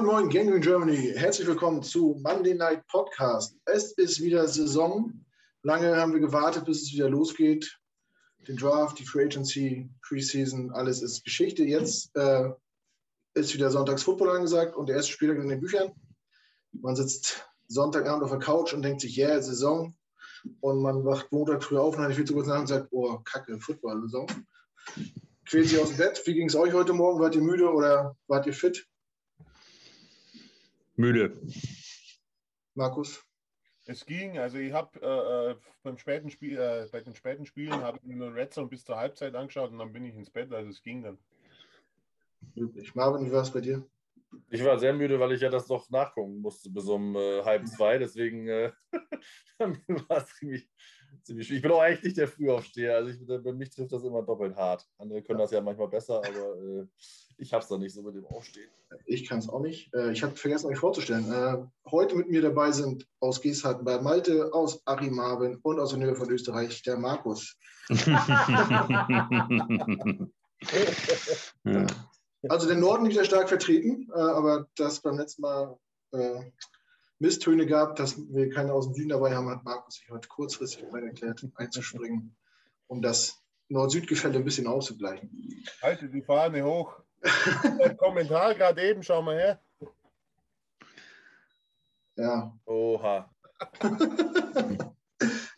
Moin Moin, Gangrene Germany. Herzlich willkommen zu Monday Night Podcast. Es ist wieder Saison. Lange haben wir gewartet, bis es wieder losgeht. Den Draft, die Free Agency, Preseason, alles ist Geschichte. Jetzt äh, ist wieder Sonntags Football angesagt und der erste Spieltag in den Büchern. Man sitzt Sonntagabend auf der Couch und denkt sich, yeah, Saison. Und man wacht Montag früh auf und hat viel zu kurz nach und sagt, oh, kacke, Football-Saison. Quält sich aus dem Bett. Wie ging es euch heute Morgen? Wart ihr müde oder wart ihr fit? Müde. Markus? Es ging, also ich habe äh, äh, beim späten Spiel, äh, bei den späten Spielen habe ich nur Red Zone bis zur Halbzeit angeschaut und dann bin ich ins Bett, also es ging dann. Üblich. Marvin, wie war es bei dir? Ich war sehr müde, weil ich ja das noch nachgucken musste bis um äh, halb zwei. Deswegen äh, war es ziemlich, ziemlich schwierig. Ich bin auch eigentlich nicht der Frühaufsteher. Also ich, bei mich trifft das immer doppelt hart. Andere können das ja manchmal besser, aber äh, ich habe es dann nicht so mit dem Aufstehen. Ich kann es auch nicht. Äh, ich habe vergessen, euch vorzustellen. Äh, heute mit mir dabei sind aus Geeshardt bei Malte, aus Marvin und aus der Nähe von Österreich der Markus. ja. Also der Norden nicht sehr stark vertreten, äh, aber das beim letzten Mal Misstöne gab, dass wir keine aus dem Süden dabei haben, hat Markus sich heute kurzfristig bereit erklärt, einzuspringen, um das Nord-Süd-Gefälle ein bisschen auszugleichen. Halte die Fahne hoch. Der Kommentar gerade eben, schau mal her. Ja. Oha.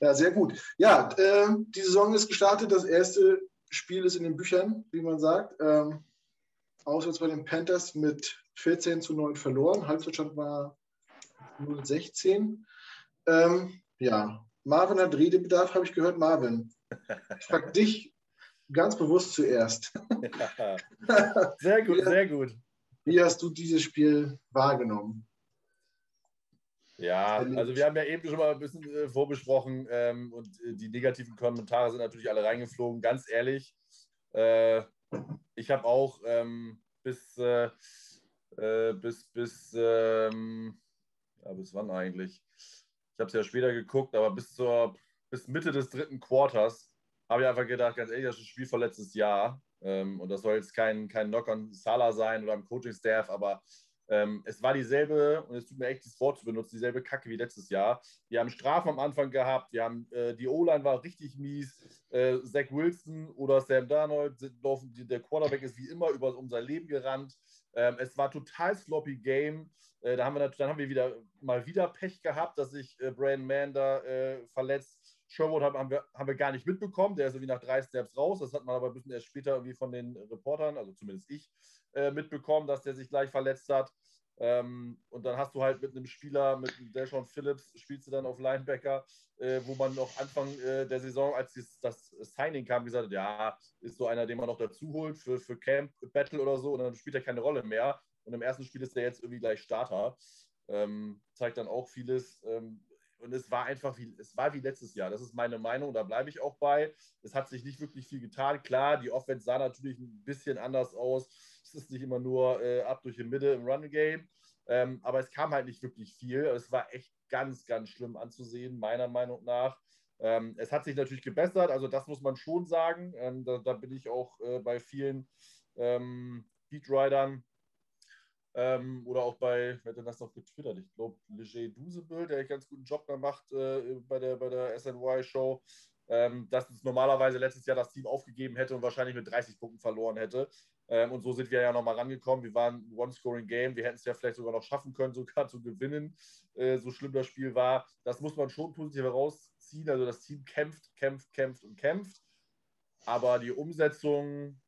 ja, sehr gut. Ja, äh, die Saison ist gestartet. Das erste Spiel ist in den Büchern, wie man sagt. Ähm, auswärts bei den Panthers mit 14 zu 9 verloren. Halbzeitstand war 0-16. Ähm, ja, Marvin hat Redebedarf, habe ich gehört. Marvin, ich frage dich ganz bewusst zuerst. Ja. Sehr gut, sehr gut. Wie hast du dieses Spiel wahrgenommen? Ja, also wir haben ja eben schon mal ein bisschen äh, vorbesprochen ähm, und äh, die negativen Kommentare sind natürlich alle reingeflogen. Ganz ehrlich, äh, ich habe auch ähm, bis, äh, äh, bis, bis, ähm, ja, bis wann eigentlich? Ich habe es ja später geguckt, aber bis zur bis Mitte des dritten Quarters habe ich einfach gedacht, ganz ehrlich, das ist ein Spiel vor letztes Jahr. Ähm, und das soll jetzt kein, kein Knock an Salah sein oder am Coaching-Staff, aber ähm, es war dieselbe, und es tut mir echt das Wort zu benutzen, dieselbe Kacke wie letztes Jahr. Wir haben Strafen am Anfang gehabt, wir haben, äh, die O-Line war richtig mies. Äh, Zach Wilson oder Sam Darnold der Quarterback ist wie immer über, um sein Leben gerannt. Ähm, es war total sloppy Game. Äh, da haben wir, dann haben wir wieder mal wieder Pech gehabt, dass sich äh, Brandon Mann da äh, verletzt. Sherwood haben, wir, haben wir gar nicht mitbekommen. Der ist irgendwie nach drei Steps raus. Das hat man aber ein bisschen erst später irgendwie von den Reportern, also zumindest ich, äh, mitbekommen, dass der sich gleich verletzt hat. Ähm, und dann hast du halt mit einem Spieler, mit Deshaun Phillips, spielst du dann auf Linebacker, äh, wo man noch Anfang äh, der Saison, als dies, das Signing kam, gesagt hat, ja, ist so einer, den man noch dazu holt für, für Camp Battle oder so, und dann spielt er keine Rolle mehr. Und im ersten Spiel ist er jetzt irgendwie gleich Starter. Ähm, zeigt dann auch vieles. Ähm, und es war einfach wie, es war wie letztes Jahr. Das ist meine Meinung, da bleibe ich auch bei. Es hat sich nicht wirklich viel getan. Klar, die Offense sah natürlich ein bisschen anders aus. Es ist nicht immer nur äh, ab durch die Mitte im Run-Game. Ähm, aber es kam halt nicht wirklich viel. Es war echt ganz, ganz schlimm anzusehen, meiner Meinung nach. Ähm, es hat sich natürlich gebessert, also das muss man schon sagen. Ähm, da, da, bin ich auch äh, bei vielen ähm, Beatridern ähm, oder auch bei, wer hat denn das noch getwittert? Ich glaube, Leger Dusebel, der einen ganz guten Job gemacht äh, bei, der, bei der SNY-Show, ähm, dass es normalerweise letztes Jahr das Team aufgegeben hätte und wahrscheinlich mit 30 Punkten verloren hätte. Ähm, und so sind wir ja nochmal rangekommen. Wir waren ein One-Scoring-Game. Wir hätten es ja vielleicht sogar noch schaffen können, sogar zu gewinnen. Äh, so schlimm das Spiel war. Das muss man schon positiv herausziehen. Also das Team kämpft, kämpft, kämpft und kämpft. Aber die Umsetzung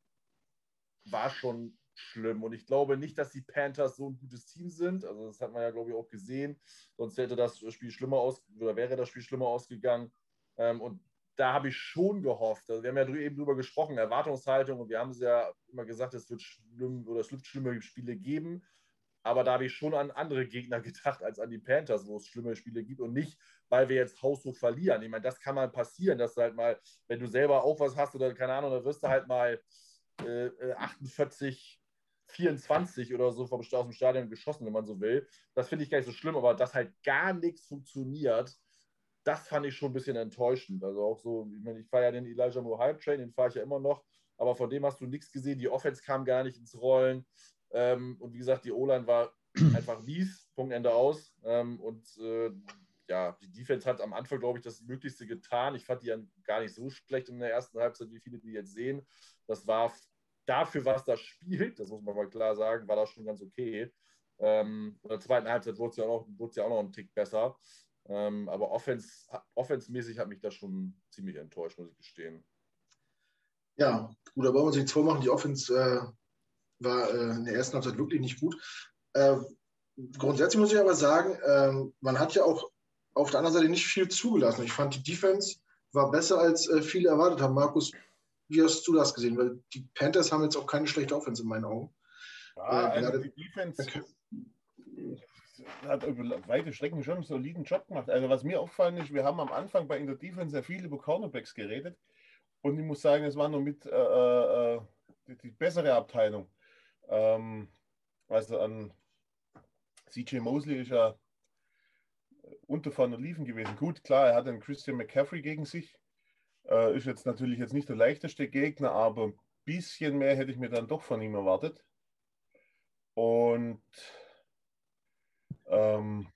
war schon schlimm. Und ich glaube nicht, dass die Panthers so ein gutes Team sind. Also das hat man ja, glaube ich, auch gesehen. Sonst hätte das Spiel schlimmer aus oder wäre das Spiel schlimmer ausgegangen. Ähm, und da habe ich schon gehofft. Also wir haben ja eben drüber gesprochen, Erwartungshaltung, und wir haben es ja immer gesagt, es wird schlimm oder es wird schlimme Spiele geben. Aber da habe ich schon an andere Gegner gedacht als an die Panthers, wo es schlimme Spiele gibt und nicht, weil wir jetzt haushoch verlieren. Ich meine, das kann mal passieren, dass du halt mal, wenn du selber auch was hast oder keine Ahnung, dann wirst du halt mal äh, 48 24 oder so vom, aus dem Stadion geschossen, wenn man so will. Das finde ich gar nicht so schlimm, aber dass halt gar nichts funktioniert, das fand ich schon ein bisschen enttäuschend. Also auch so, ich meine, ich fahre ja den Elijah Moore Hype Train, den fahre ich ja immer noch, aber von dem hast du nichts gesehen. Die Offense kam gar nicht ins Rollen. Ähm, und wie gesagt, die O-Line war einfach mies, Punkt Ende aus. Ähm, und äh, ja, die Defense hat am Anfang, glaube ich, das Möglichste getan. Ich fand die ja gar nicht so schlecht in der ersten Halbzeit, wie viele die jetzt sehen. Das war dafür, was das spielt, das muss man mal klar sagen, war das schon ganz okay. Ähm, in der zweiten Halbzeit wurde es ja, auch, ja auch noch einen Tick besser. Ähm, aber offens, offensmäßig hat mich das schon ziemlich enttäuscht, muss ich gestehen. Ja, gut, aber wollen wir uns nichts vormachen. Die Offense äh, war äh, in der ersten Halbzeit wirklich nicht gut. Äh, grundsätzlich muss ich aber sagen, ähm, man hat ja auch auf der anderen Seite nicht viel zugelassen. Ich fand, die Defense war besser, als äh, viele erwartet haben. Markus, wie hast du das gesehen? Weil die Panthers haben jetzt auch keine schlechte Offense in meinen Augen. Ja, äh, also die Defense okay. hat über weite Strecken schon einen soliden Job gemacht. Also was mir aufgefallen ist, wir haben am Anfang bei in der Defense sehr viel über Cornerbacks geredet. Und ich muss sagen, es war noch mit äh, äh, die, die, bessere Abteilung. Ähm, also an CJ Mosley ist ja unter Van der Liefen gewesen. Gut, klar, er hat einen Christian McCaffrey gegen sich. Äh, ist jetzt natürlich jetzt nicht der leichteste Gegner, aber ein bisschen mehr hätte ich mir dann doch von ihm erwartet. Und ähm,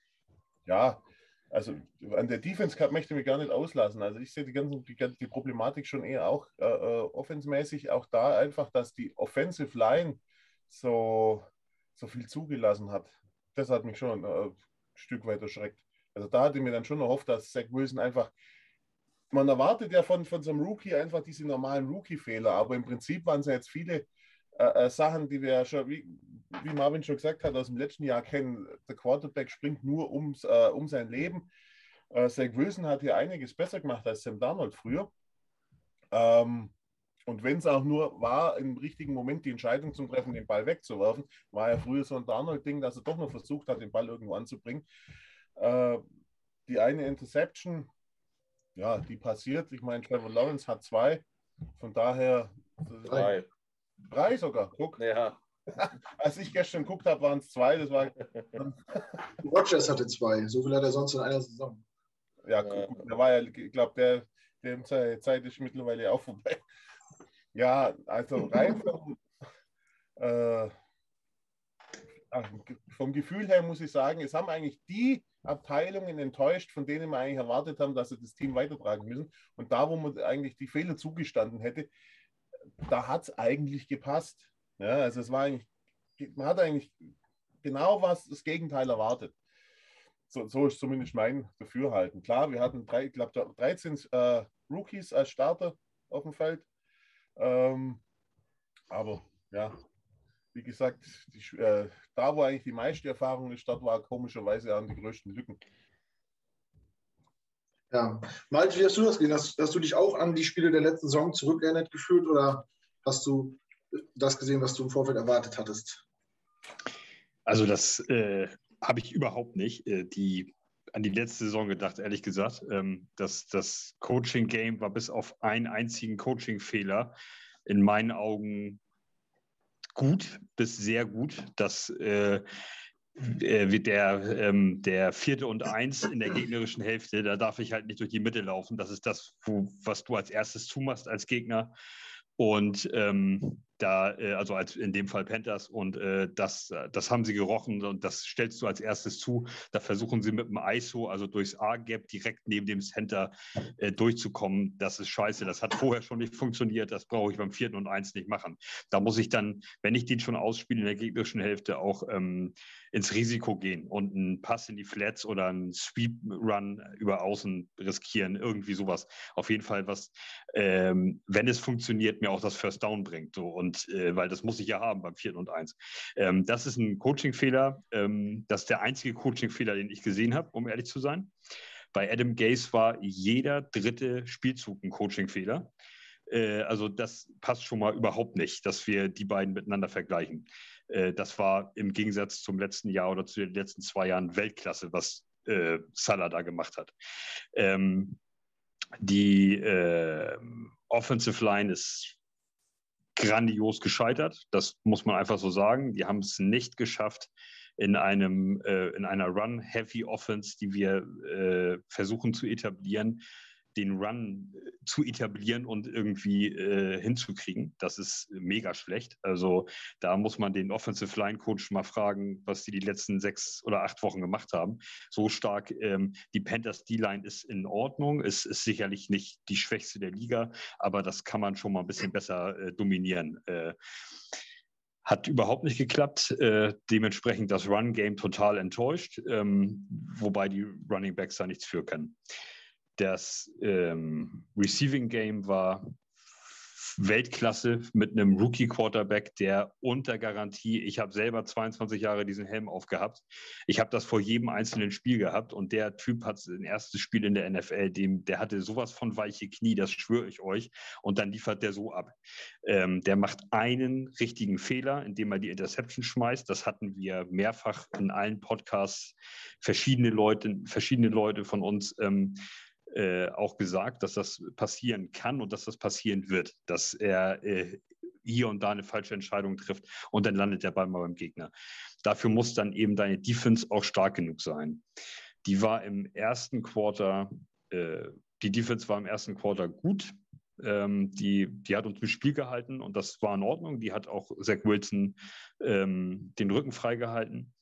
ja, also an der Defense Cup möchte ich mich gar nicht auslassen. Also ich sehe die ganze die, die Problematik schon eher auch äh, äh, offensmäßig, auch da einfach, dass die Offensive Line so, so viel zugelassen hat. Das hat mich schon äh, ein Stück weit erschreckt. Also da hatte ich mir dann schon erhofft, dass Zach Wilson einfach, man erwartet ja von, von so einem Rookie einfach diese normalen Rookie-Fehler, aber im Prinzip waren es ja jetzt viele äh, äh, Sachen, die wir ja schon, wie, wie, Marvin schon gesagt hat, aus dem letzten Jahr kennen. Der Quarterback springt nur ums, äh, um sein Leben. Äh, Zach Wilson hat hier einiges besser gemacht als Sam Darnold früher. Ähm, und wenn es auch nur war, im richtigen Moment die Entscheidung zu treffen, den Ball wegzuwerfen, war ja früher so ein Darnold-Ding, dass er doch noch versucht hat, den Ball irgendwo anzubringen. Äh, die eine Interception, ja, die passiert. Ich meine, Trevor Lawrence hat zwei. Von daher. Drei. Drei sogar, guck. Ja. Als ich gestern geguckt habe, waren es zwei. Das war. Rogers hatte zwei. So viel hat er sonst in einer Saison. Ja, guck, der war ja, ich glaube, der, der Zeit ist mittlerweile auch vorbei. Ja, also rein vom, äh, vom Gefühl her muss ich sagen, es haben eigentlich die Abteilungen enttäuscht, von denen wir eigentlich erwartet haben, dass sie das Team weitertragen müssen. Und da, wo man eigentlich die Fehler zugestanden hätte, da hat es eigentlich gepasst. Ja, also es war eigentlich, man hat eigentlich genau was das Gegenteil erwartet. So, so ist zumindest mein Dafürhalten. Klar, wir hatten drei, ich glaube 13 äh, Rookies als Starter auf dem Feld. Ähm, aber ja, wie gesagt, die, äh, da wo eigentlich die meiste Erfahrung ist, dort war komischerweise an die größten Lücken. Ja, Malte, wie hast du das gesehen? Hast, hast, du dich auch an die Spiele der letzten Saison zurückerinnert gefühlt oder hast du das gesehen, was du im Vorfeld erwartet hattest? Also das äh, habe ich überhaupt nicht. Äh, die an die letzte Saison gedacht, ehrlich gesagt. Ähm, das das Coaching-Game war bis auf einen einzigen Coaching-Fehler in meinen Augen gut bis sehr gut. Das äh, äh, der, ähm, der vierte und eins in der gegnerischen Hälfte, da darf ich halt nicht durch die Mitte laufen. Das ist das, wo, was du als erstes zumachst als Gegner. Und ähm, da, äh, also als in dem Fall Panthers, und äh, das, das haben sie gerochen und das stellst du als erstes zu. Da versuchen sie mit dem ISO, also durchs A-Gap direkt neben dem Center äh, durchzukommen. Das ist scheiße. Das hat vorher schon nicht funktioniert. Das brauche ich beim vierten und eins nicht machen. Da muss ich dann, wenn ich den schon ausspiele in der gegnerischen Hälfte, auch ähm, ins Risiko gehen und einen Pass in die Flats oder einen Sweep-Run über Außen riskieren, irgendwie sowas. Auf jeden Fall was, ähm, wenn es funktioniert, mir auch das First Down bringt. So. Und äh, weil das muss ich ja haben beim 4. und 1. Ähm, das ist ein Coaching-Fehler. Ähm, das ist der einzige Coaching-Fehler, den ich gesehen habe, um ehrlich zu sein. Bei Adam Gase war jeder dritte Spielzug ein Coaching-Fehler. Äh, also das passt schon mal überhaupt nicht, dass wir die beiden miteinander vergleichen. Äh, das war im Gegensatz zum letzten Jahr oder zu den letzten zwei Jahren Weltklasse, was äh, Salah da gemacht hat. Ähm, die äh, Offensive Line ist grandios gescheitert. Das muss man einfach so sagen. Die haben es nicht geschafft, in, einem, äh, in einer Run-Heavy-Offense, die wir äh, versuchen zu etablieren, den Run äh, zu etablieren und irgendwie äh, hinzukriegen. Das ist mega schlecht. Also da muss man den Offensive Line Coach mal fragen, was die die letzten sechs oder acht Wochen gemacht haben. So stark. Ähm, die Panthers D-Line ist in Ordnung, ist, ist sicherlich nicht die schwächste der Liga, aber das kann man schon mal ein bisschen besser äh, dominieren. Äh, hat überhaupt nicht geklappt. Äh, dementsprechend das Run-Game total enttäuscht, ähm, wobei die Running Backs da nichts für können. Das ähm, Receiving Game war Weltklasse mit einem Rookie-Quarterback, der unter Garantie, ich habe selber 22 Jahre diesen Helm aufgehabt. Ich habe das vor jedem einzelnen Spiel gehabt und der Typ hat ein erstes Spiel in der NFL, dem, der hatte sowas von weiche Knie, das schwöre ich euch. Und dann liefert der so ab. Ähm, der macht einen richtigen Fehler, indem er die Interception schmeißt. Das hatten wir mehrfach in allen Podcasts. Verschiedene Leute, verschiedene Leute von uns ähm, äh, auch gesagt, dass das passieren kann und dass das passieren wird, dass er äh, hier und da eine falsche Entscheidung trifft und dann landet der Ball mal beim Gegner. Dafür muss dann eben deine Defense auch stark genug sein. Die war im ersten Quarter, äh, die Defense war im ersten Quarter gut. Ähm, die, die hat uns im Spiel gehalten und das war in Ordnung. Die hat auch Zach Wilson ähm, den Rücken freigehalten.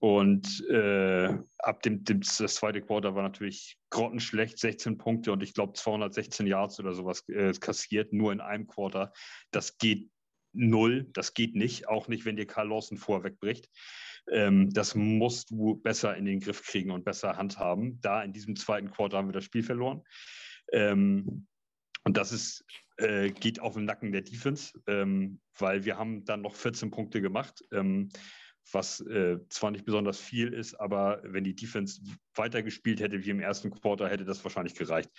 Und äh, ab dem, dem, das zweite Quarter war natürlich grottenschlecht, 16 Punkte und ich glaube 216 Yards oder sowas äh, kassiert, nur in einem Quarter. Das geht null, das geht nicht, auch nicht, wenn dir Karl Lawson vorwegbricht. Ähm, das musst du besser in den Griff kriegen und besser handhaben. Da in diesem zweiten Quarter haben wir das Spiel verloren. Ähm, und das ist, äh, geht auf den Nacken der Defense, ähm, weil wir haben dann noch 14 Punkte gemacht. Ähm, was äh, zwar nicht besonders viel ist, aber wenn die Defense weitergespielt hätte wie im ersten Quarter, hätte das wahrscheinlich gereicht.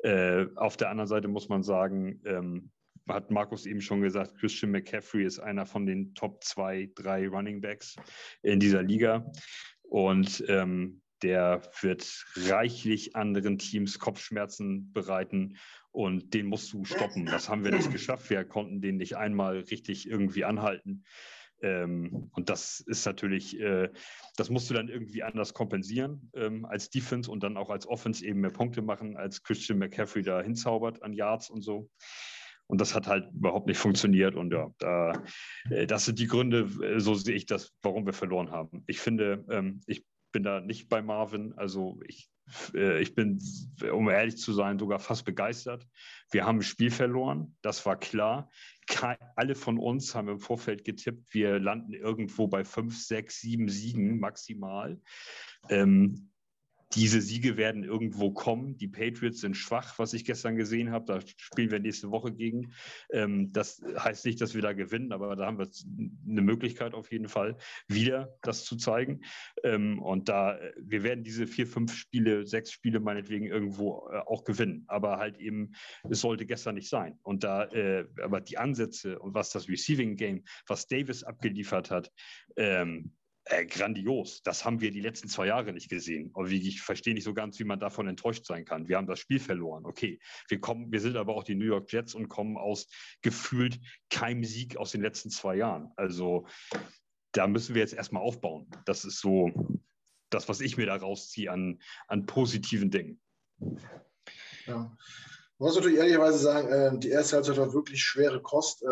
Äh, auf der anderen Seite muss man sagen, ähm, hat Markus eben schon gesagt, Christian McCaffrey ist einer von den Top zwei, drei Running Backs in dieser Liga. Und ähm, der wird reichlich anderen Teams Kopfschmerzen bereiten und den musst du stoppen. Das haben wir nicht geschafft. Wir konnten den nicht einmal richtig irgendwie anhalten. Ähm, und das ist natürlich, äh, das musst du dann irgendwie anders kompensieren ähm, als Defense und dann auch als Offense eben mehr Punkte machen, als Christian McCaffrey da hinzaubert an Yards und so. Und das hat halt überhaupt nicht funktioniert. Und ja, da, äh, das sind die Gründe, äh, so sehe ich das, warum wir verloren haben. Ich finde, ähm, ich bin da nicht bei Marvin. Also ich, ich bin, um ehrlich zu sein, sogar fast begeistert. Wir haben ein Spiel verloren, das war klar alle von uns haben im Vorfeld getippt, wir landen irgendwo bei fünf, sechs, sieben Siegen maximal. Ähm, diese Siege werden irgendwo kommen. Die Patriots sind schwach, was ich gestern gesehen habe. Da spielen wir nächste Woche gegen. Ähm, das heißt nicht, dass wir da gewinnen, aber da haben wir eine Möglichkeit auf jeden Fall, wieder das zu zeigen. Ähm, und da, wir werden diese vier, fünf Spiele, sechs Spiele meinetwegen irgendwo äh, auch gewinnen. Aber halt eben, es sollte gestern nicht sein. Und da, äh, aber die Ansätze und was das Receiving Game, was Davis abgeliefert hat, ähm, äh, grandios. Das haben wir die letzten zwei Jahre nicht gesehen. Und ich verstehe nicht so ganz, wie man davon enttäuscht sein kann. Wir haben das Spiel verloren. Okay, wir kommen, wir sind aber auch die New York Jets und kommen aus gefühlt keinem Sieg aus den letzten zwei Jahren. Also da müssen wir jetzt erstmal aufbauen. Das ist so das, was ich mir da rausziehe an, an positiven Dingen. Ja. Man muss natürlich ehrlicherweise sagen, äh, die erste Halbzeit war wirklich schwere Kost.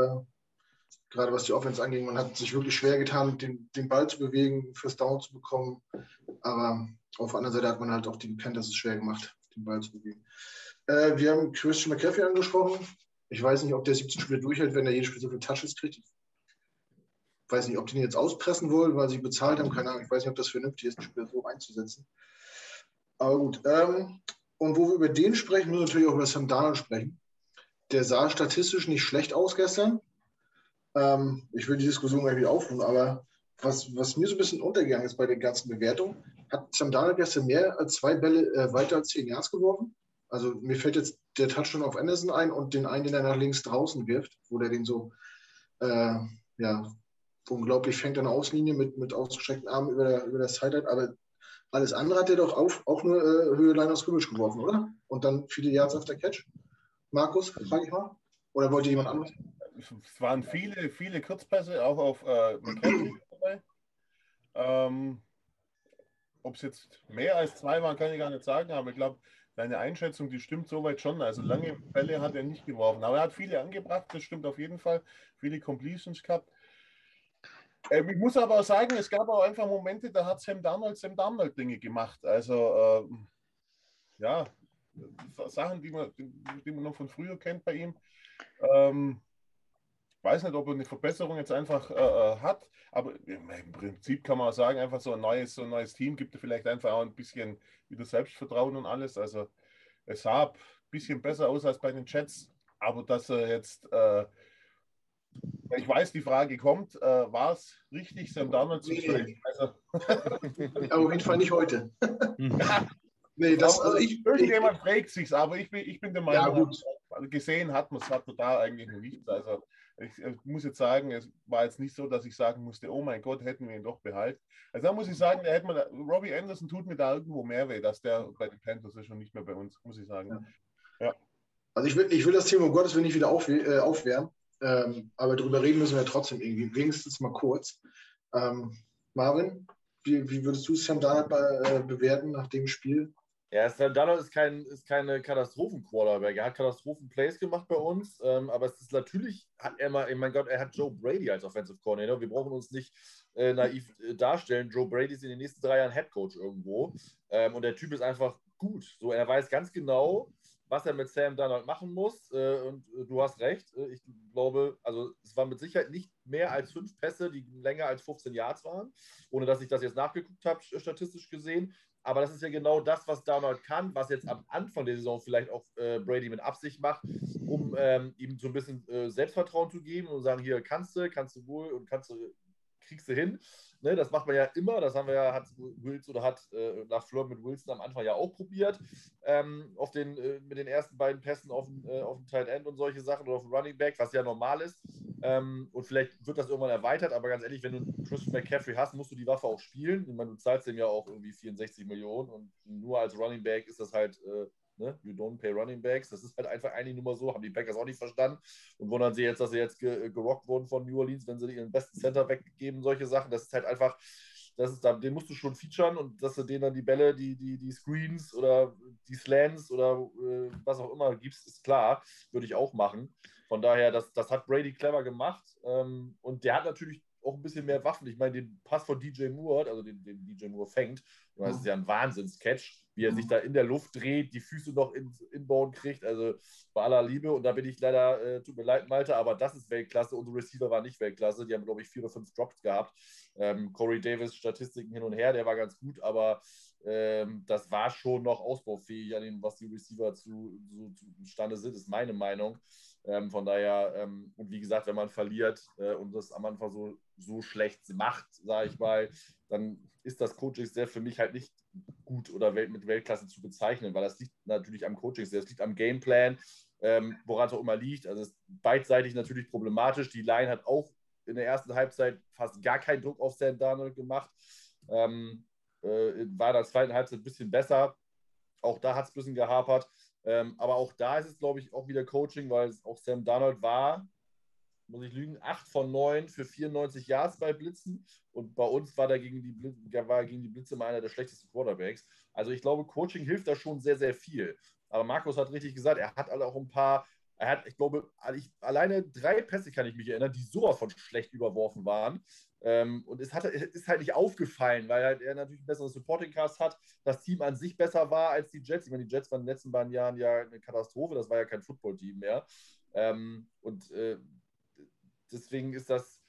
Gerade was die Offense anging. Man hat sich wirklich schwer getan, den, den Ball zu bewegen, fürs Down zu bekommen. Aber auf der anderen Seite hat man halt auch die Panthers es schwer gemacht, den Ball zu bewegen. Äh, wir haben Christian McCaffrey angesprochen. Ich weiß nicht, ob der 17 Spiele durchhält, wenn er jedes Spiel so viele Touches kriegt. Ich weiß nicht, ob die ihn jetzt auspressen wollen, weil sie bezahlt haben. Keine Ahnung. Ich weiß nicht, ob das vernünftig ist, ein Spieler so einzusetzen. Aber gut. Ähm, und wo wir über den sprechen, müssen wir natürlich auch über Sam Darnold sprechen. Der sah statistisch nicht schlecht aus gestern. Ähm, ich will die Diskussion gleich wieder aufrufen, aber was, was mir so ein bisschen untergegangen ist bei den ganzen Bewertungen, hat Sam Darnold gestern mehr als zwei Bälle äh, weiter als zehn Yards geworfen. Also mir fällt jetzt der Touchdown auf Anderson ein und den einen, den er nach links draußen wirft, wo der den so äh, ja, unglaublich fängt an der Auslinie mit, mit ausgestreckten Armen über der, über der Sideline. Aber alles andere hat er doch auf, auch nur äh, Höhe Liners Scrimmage geworfen, oder? Und dann viele Yards auf der Catch. Markus, frage ich mal. Oder wollte jemand anderes? Es waren viele, viele Kurzpässe, auch auf äh, dabei. Ähm, Ob es jetzt mehr als zwei waren, kann ich gar nicht sagen, aber ich glaube, deine Einschätzung, die stimmt soweit schon. Also lange Bälle hat er nicht geworfen, aber er hat viele angebracht, das stimmt auf jeden Fall. Viele Completions gehabt. Ähm, ich muss aber auch sagen, es gab auch einfach Momente, da hat Sam Darnold Sam Darnold Dinge gemacht. Also ähm, ja, Sachen, die man, die man noch von früher kennt bei ihm. Ähm, weiß nicht, ob er eine Verbesserung jetzt einfach äh, äh hat, aber im Prinzip kann man auch sagen, einfach so ein neues, so ein neues Team gibt er vielleicht einfach auch ein bisschen wieder Selbstvertrauen und alles. Also es sah ein bisschen besser aus als bei den Chats, aber dass er jetzt, äh, ich weiß, die Frage kommt, äh, war es richtig, Sam Darnold zu nee. also, Aber auf jeden Fall nicht heute. nee, das, also ich, Irgendjemand ich, fragt sich aber ich bin, ich bin der Meinung, ja, gesehen hat man es hat da eigentlich nichts. Also ich, ich, muss jetzt sagen, es war jetzt nicht so, dass ich sagen musste, oh mein Gott, hätten wir ihn doch behalten. Also da muss ich sagen, da hätte man, Robbie Anderson tut mir da irgendwo mehr weh, dass der bei den Panthers ist und nicht mehr bei uns, muss ich sagen. Ja. Also ich will, ich will das Thema um Gottes Willen nicht wieder auf, äh, aufwärmen, ähm, aber darüber reden müssen wir trotzdem irgendwie, wenigstens mal kurz. Ähm, Marvin, wie, wie, würdest du Sam Darnold äh, bewerten nach dem Spiel? Ja, Sam Darnold ist, kein, ist keine Katastrophen-Quarterback. Er hat Katastrophen-Plays gemacht bei uns, ähm, aber es ist natürlich, hat er mal, mein Gott, er hat Joe Brady als Offensive Coordinator. Wir brauchen uns nicht äh, naiv äh, darstellen. Joe Brady ist in den nächsten drei Jahren Head Coach irgendwo ähm, und der Typ ist einfach gut. So, er weiß ganz genau, was er mit Sam Darnold machen muss. Äh, und äh, du hast recht. Äh, ich glaube, also es waren mit Sicherheit nicht mehr als fünf Pässe, die länger als 15 Yards waren, ohne dass ich das jetzt nachgeguckt habe, statistisch gesehen. Aber das ist ja genau das, was Darnold kann, was jetzt am Anfang der Saison vielleicht auch äh, Brady mit Absicht macht, um ähm, ihm so ein bisschen äh, Selbstvertrauen zu geben und sagen, hier kannst du, kannst du wohl und kannst du, kriegst du hin. Ne, das macht man ja immer, das haben wir ja, hat Wills oder hat äh, nach Fleur mit Wilson am Anfang ja auch probiert, ähm, auf den, äh, mit den ersten beiden Pässen auf dem, äh, Tight End und solche Sachen oder auf dem Running Back, was ja normal ist. Ähm, und vielleicht wird das irgendwann erweitert, aber ganz ehrlich, wenn du Christian McCaffrey hast, musst du die Waffe auch spielen. Ich meine, du zahlst dem ja auch irgendwie 64 Millionen und nur als Running Back ist das halt, äh, ne? you don't pay Running Backs. Das ist halt einfach eigentlich nur mal so, haben die Packers auch nicht verstanden und wundern sie jetzt, dass sie jetzt ge gerockt wurden von New Orleans, wenn sie ihren besten Center weggeben, solche Sachen. Das ist halt einfach, das ist den musst du schon featuren und dass du denen dann die Bälle, die, die, die Screens oder die Slants oder äh, was auch immer gibst, ist klar, würde ich auch machen. Von daher, das, das hat Brady clever gemacht ähm, und der hat natürlich auch ein bisschen mehr Waffen. Ich meine, den Pass von DJ Moore, also den, den DJ Moore fängt, das ist ja ein Wahnsinns-Catch, wie er sich da in der Luft dreht, die Füße noch ins Inbauen kriegt. Also bei aller Liebe. Und da bin ich leider, äh, tut mir leid, Malte, aber das ist Weltklasse. Unsere Receiver waren nicht Weltklasse. Die haben, glaube ich, vier oder fünf Drops gehabt. Ähm, Corey Davis, Statistiken hin und her, der war ganz gut, aber ähm, das war schon noch ausbaufähig an dem, was die Receiver zu, zu, zustande sind, ist meine Meinung. Ähm, von daher, ähm, und wie gesagt, wenn man verliert äh, und das am Anfang so, so schlecht macht, sage ich mal, dann ist das Coaching sehr für mich halt nicht gut oder Welt, mit Weltklasse zu bezeichnen, weil das liegt natürlich am Coaching, das liegt am Gameplan, ähm, woran es auch immer liegt. Also es ist beidseitig natürlich problematisch. Die Line hat auch in der ersten Halbzeit fast gar keinen Druck auf Sam Darnold gemacht. Ähm, äh, war in der zweiten Halbzeit ein bisschen besser. Auch da hat es ein bisschen gehapert. Ähm, aber auch da ist es, glaube ich, auch wieder Coaching, weil es auch Sam Darnold war, muss ich lügen, 8 von 9 für 94 Yards bei Blitzen. Und bei uns war, der gegen die Blitze, war gegen die Blitze mal einer der schlechtesten Quarterbacks. Also ich glaube, Coaching hilft da schon sehr, sehr viel. Aber Markus hat richtig gesagt, er hat alle auch ein paar, er hat, ich glaube, ich, alleine drei Pässe kann ich mich erinnern, die sowas von schlecht überworfen waren. Ähm, und es hat, ist halt nicht aufgefallen, weil halt er natürlich ein besseres Supporting Cast hat, das Team an sich besser war als die Jets. Ich meine, die Jets waren in den letzten beiden Jahren ja eine Katastrophe, das war ja kein Football-Team mehr. Ähm, und äh, deswegen ist das,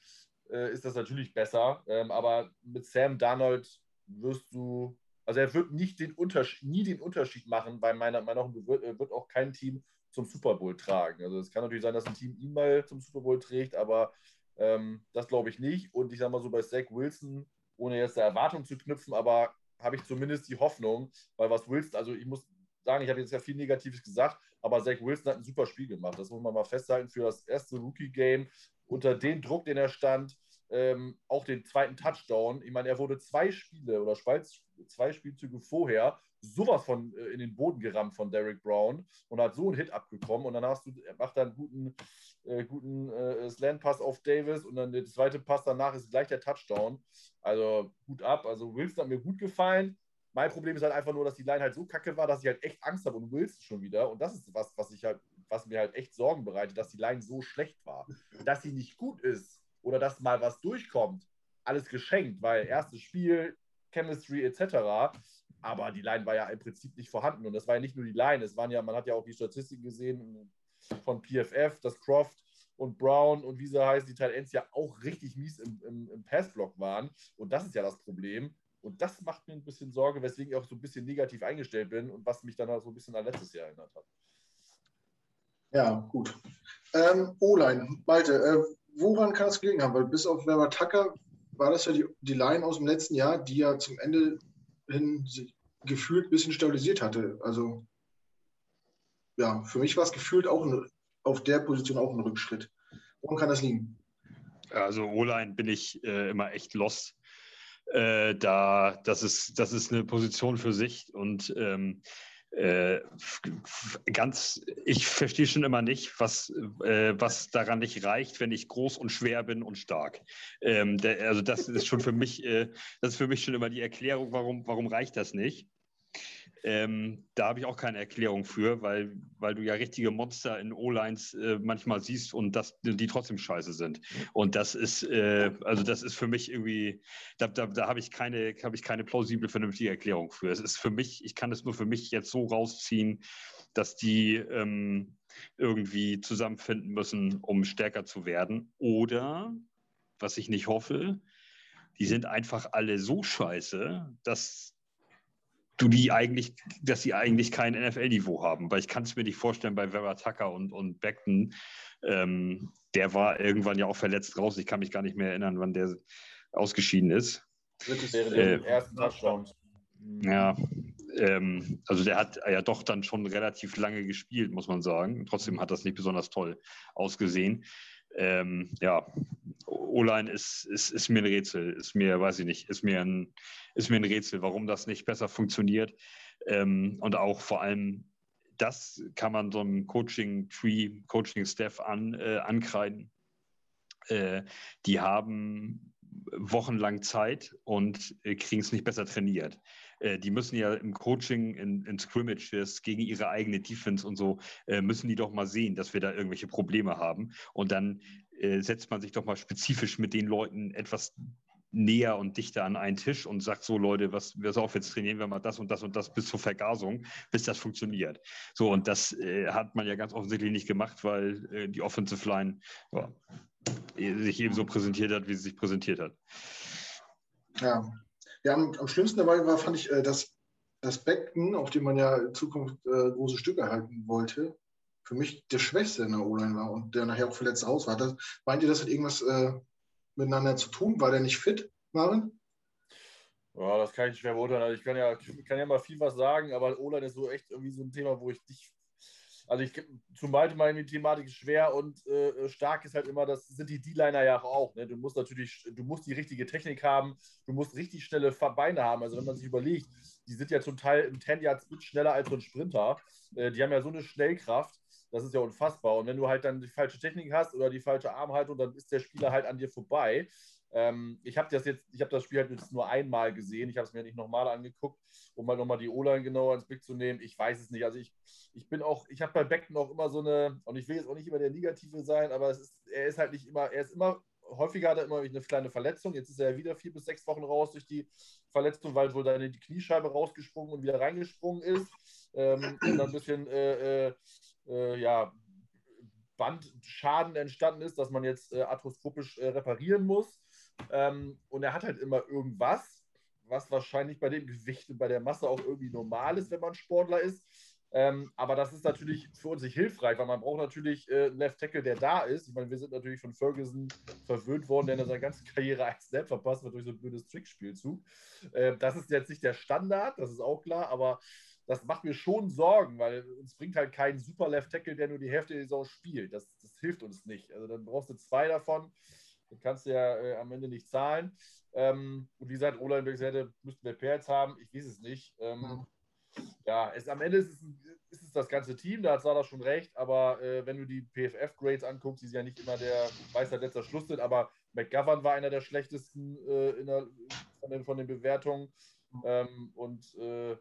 äh, ist das natürlich besser. Ähm, aber mit Sam Darnold wirst du, also er wird nicht den Unterschied, nie den Unterschied machen, weil meiner Meinung nach wird, wird auch kein Team zum Super Bowl tragen. Also es kann natürlich sein, dass ein Team ihn mal zum Super Bowl trägt, aber ähm, das glaube ich nicht. Und ich sage mal so bei Zach Wilson, ohne jetzt der Erwartung zu knüpfen, aber habe ich zumindest die Hoffnung, weil was Wilson, also ich muss sagen, ich habe jetzt ja viel Negatives gesagt, aber Zach Wilson hat ein super Spiel gemacht. Das muss man mal festhalten für das erste Rookie-Game unter dem Druck, den er stand, ähm, auch den zweiten Touchdown. Ich meine, er wurde zwei Spiele oder zwei Spielzüge vorher sowas von äh, in den Boden gerammt von Derek Brown und hat so einen Hit abgekommen und dann hast du, er macht dann einen guten, äh, guten äh, Slant-Pass auf Davis und dann der zweite Pass danach ist gleich der Touchdown. Also gut ab. Also Wilson hat mir gut gefallen. Mein Problem ist halt einfach nur, dass die Line halt so kacke war, dass ich halt echt Angst habe und Wilson schon wieder. Und das ist was, was ich halt, was mir halt echt Sorgen bereitet, dass die Line so schlecht war. Dass sie nicht gut ist oder dass mal was durchkommt, alles geschenkt, weil erstes Spiel, Chemistry etc. Aber die Line war ja im Prinzip nicht vorhanden. Und das war ja nicht nur die Line, es waren ja, man hat ja auch die Statistiken gesehen von PFF, dass Croft und Brown und wie sie heißen, die Teil Ends ja auch richtig mies im, im, im Passblock waren. Und das ist ja das Problem. Und das macht mir ein bisschen Sorge, weswegen ich auch so ein bisschen negativ eingestellt bin und was mich dann auch so ein bisschen an letztes Jahr erinnert hat. Ja, gut. Ähm, O-Line, Malte, äh, woran kann es gelegen haben? Weil bis auf Werber Tucker war das ja die, die Line aus dem letzten Jahr, die ja zum Ende hin gefühlt ein bisschen stabilisiert hatte. Also ja, für mich war es gefühlt auch ein, auf der Position auch ein Rückschritt. Woran kann das liegen? Also O-Line bin ich äh, immer echt lost. Äh, da, das ist, das ist eine Position für sich und ähm, äh, ganz, ich verstehe schon immer nicht, was, äh, was daran nicht reicht, wenn ich groß und schwer bin und stark. Ähm, der, also das ist schon für mich, äh, das ist für mich schon immer die Erklärung, warum, warum reicht das nicht. Ähm, da habe ich auch keine Erklärung für, weil, weil du ja richtige Monster in O-Lines äh, manchmal siehst und das, die trotzdem scheiße sind. Und das ist, äh, also das ist für mich irgendwie, da, da, da habe ich keine, ich keine plausible, vernünftige Erklärung für. Es ist für mich, ich kann es nur für mich jetzt so rausziehen, dass die ähm, irgendwie zusammenfinden müssen, um stärker zu werden. Oder, was ich nicht hoffe, die sind einfach alle so scheiße, dass du die eigentlich, dass sie eigentlich kein NFL-Niveau haben. Weil ich kann es mir nicht vorstellen bei Vera Tucker und, und Beckton. Ähm, der war irgendwann ja auch verletzt raus. Ich kann mich gar nicht mehr erinnern, wann der ausgeschieden ist. Drittes wäre der äh, ersten Touchdown. Ja, ähm, also der hat ja doch dann schon relativ lange gespielt, muss man sagen. Trotzdem hat das nicht besonders toll ausgesehen. Ähm, ja, O-Line ist, ist, ist mir ein Rätsel, ist mir, weiß ich nicht, ist mir ein, ist mir ein Rätsel, warum das nicht besser funktioniert. Ähm, und auch vor allem, das kann man so einem Coaching-Tree, Coaching-Staff an, äh, ankreiden. Äh, die haben wochenlang Zeit und äh, kriegen es nicht besser trainiert. Äh, die müssen ja im Coaching, in, in, Scrimmages gegen ihre eigene Defense und so, äh, müssen die doch mal sehen, dass wir da irgendwelche Probleme haben. Und dann äh, setzt man sich doch mal spezifisch mit den Leuten etwas näher und dichter an einen Tisch und sagt so, Leute, was wir auf, jetzt trainieren wir mal das und das und das bis zur Vergasung, bis das funktioniert. So, und das äh, hat man ja ganz offensichtlich nicht gemacht, weil äh, die Offensive Line ja, sich eben so präsentiert hat, wie sie sich präsentiert hat. Ja, ja am, am schlimmsten dabei war, fand ich, äh, dass das Becken, auf dem man ja in Zukunft äh, große Stücke halten wollte, für mich der Schwächste in der O-Line war und der nachher auch verletzt raus war. Das, meint ihr, das hat irgendwas äh, miteinander zu tun? War der nicht fit, Marvin? Ja, das kann ich schwer beurteilen. Also ich kann ja, kann ja mal viel was sagen, aber O-Line ist so echt irgendwie so ein Thema, wo ich dich. Also ich zum meine Thematik schwer und äh, stark ist halt immer, das sind die D-Liner ja auch. Ne? Du musst natürlich, du musst die richtige Technik haben, du musst richtig schnelle Beine haben. Also wenn man sich überlegt, die sind ja zum Teil im 10 Yard Split schneller als so ein Sprinter. Äh, die haben ja so eine Schnellkraft. Das ist ja unfassbar. Und wenn du halt dann die falsche Technik hast oder die falsche Armhaltung, dann ist der Spieler halt an dir vorbei. Ähm, ich habe das jetzt, ich habe das Spiel halt jetzt nur einmal gesehen. Ich habe es mir nicht nochmal angeguckt, um mal nochmal die O-Line genauer ins Blick zu nehmen. Ich weiß es nicht. Also ich, ich bin auch, ich habe bei Beckton auch immer so eine, und ich will jetzt auch nicht immer der Negative sein, aber es ist, er ist halt nicht immer, er ist immer häufiger hat er immer eine kleine Verletzung. Jetzt ist er ja wieder vier bis sechs Wochen raus durch die Verletzung, weil wohl dann die Kniescheibe rausgesprungen und wieder reingesprungen ist. Ähm, und ein bisschen äh, äh, äh, ja, Bandschaden entstanden ist, dass man jetzt äh, arthroskopisch äh, reparieren muss. Ähm, und er hat halt immer irgendwas, was wahrscheinlich bei dem Gewicht und bei der Masse auch irgendwie normal ist, wenn man Sportler ist. Ähm, aber das ist natürlich für uns nicht hilfreich, weil man braucht natürlich äh, einen Left Tackle, der da ist. Ich meine, wir sind natürlich von Ferguson verwöhnt worden, der in seiner ganzen Karriere ein Snap verpasst wird durch so ein blödes Trickspielzug. Äh, das ist jetzt nicht der Standard, das ist auch klar, aber das macht mir schon Sorgen, weil uns bringt halt kein super Left Tackle, der nur die Hälfte der Saison spielt. Das, das hilft uns nicht. Also dann brauchst du zwei davon. Dann kannst du ja äh, am Ende nicht zahlen. Ähm, und wie gesagt, Olenberg hätte, müssten wir Perz haben. Ich weiß es nicht. Ähm, ja, es, am Ende ist es, ist es, das ganze Team, da hat Sada schon recht, aber äh, wenn du die PFF-Grades anguckst, die sind ja nicht immer der weißer letzter Schluss sind, aber McGovern war einer der schlechtesten äh, der, von, den, von den Bewertungen. Ähm, und äh,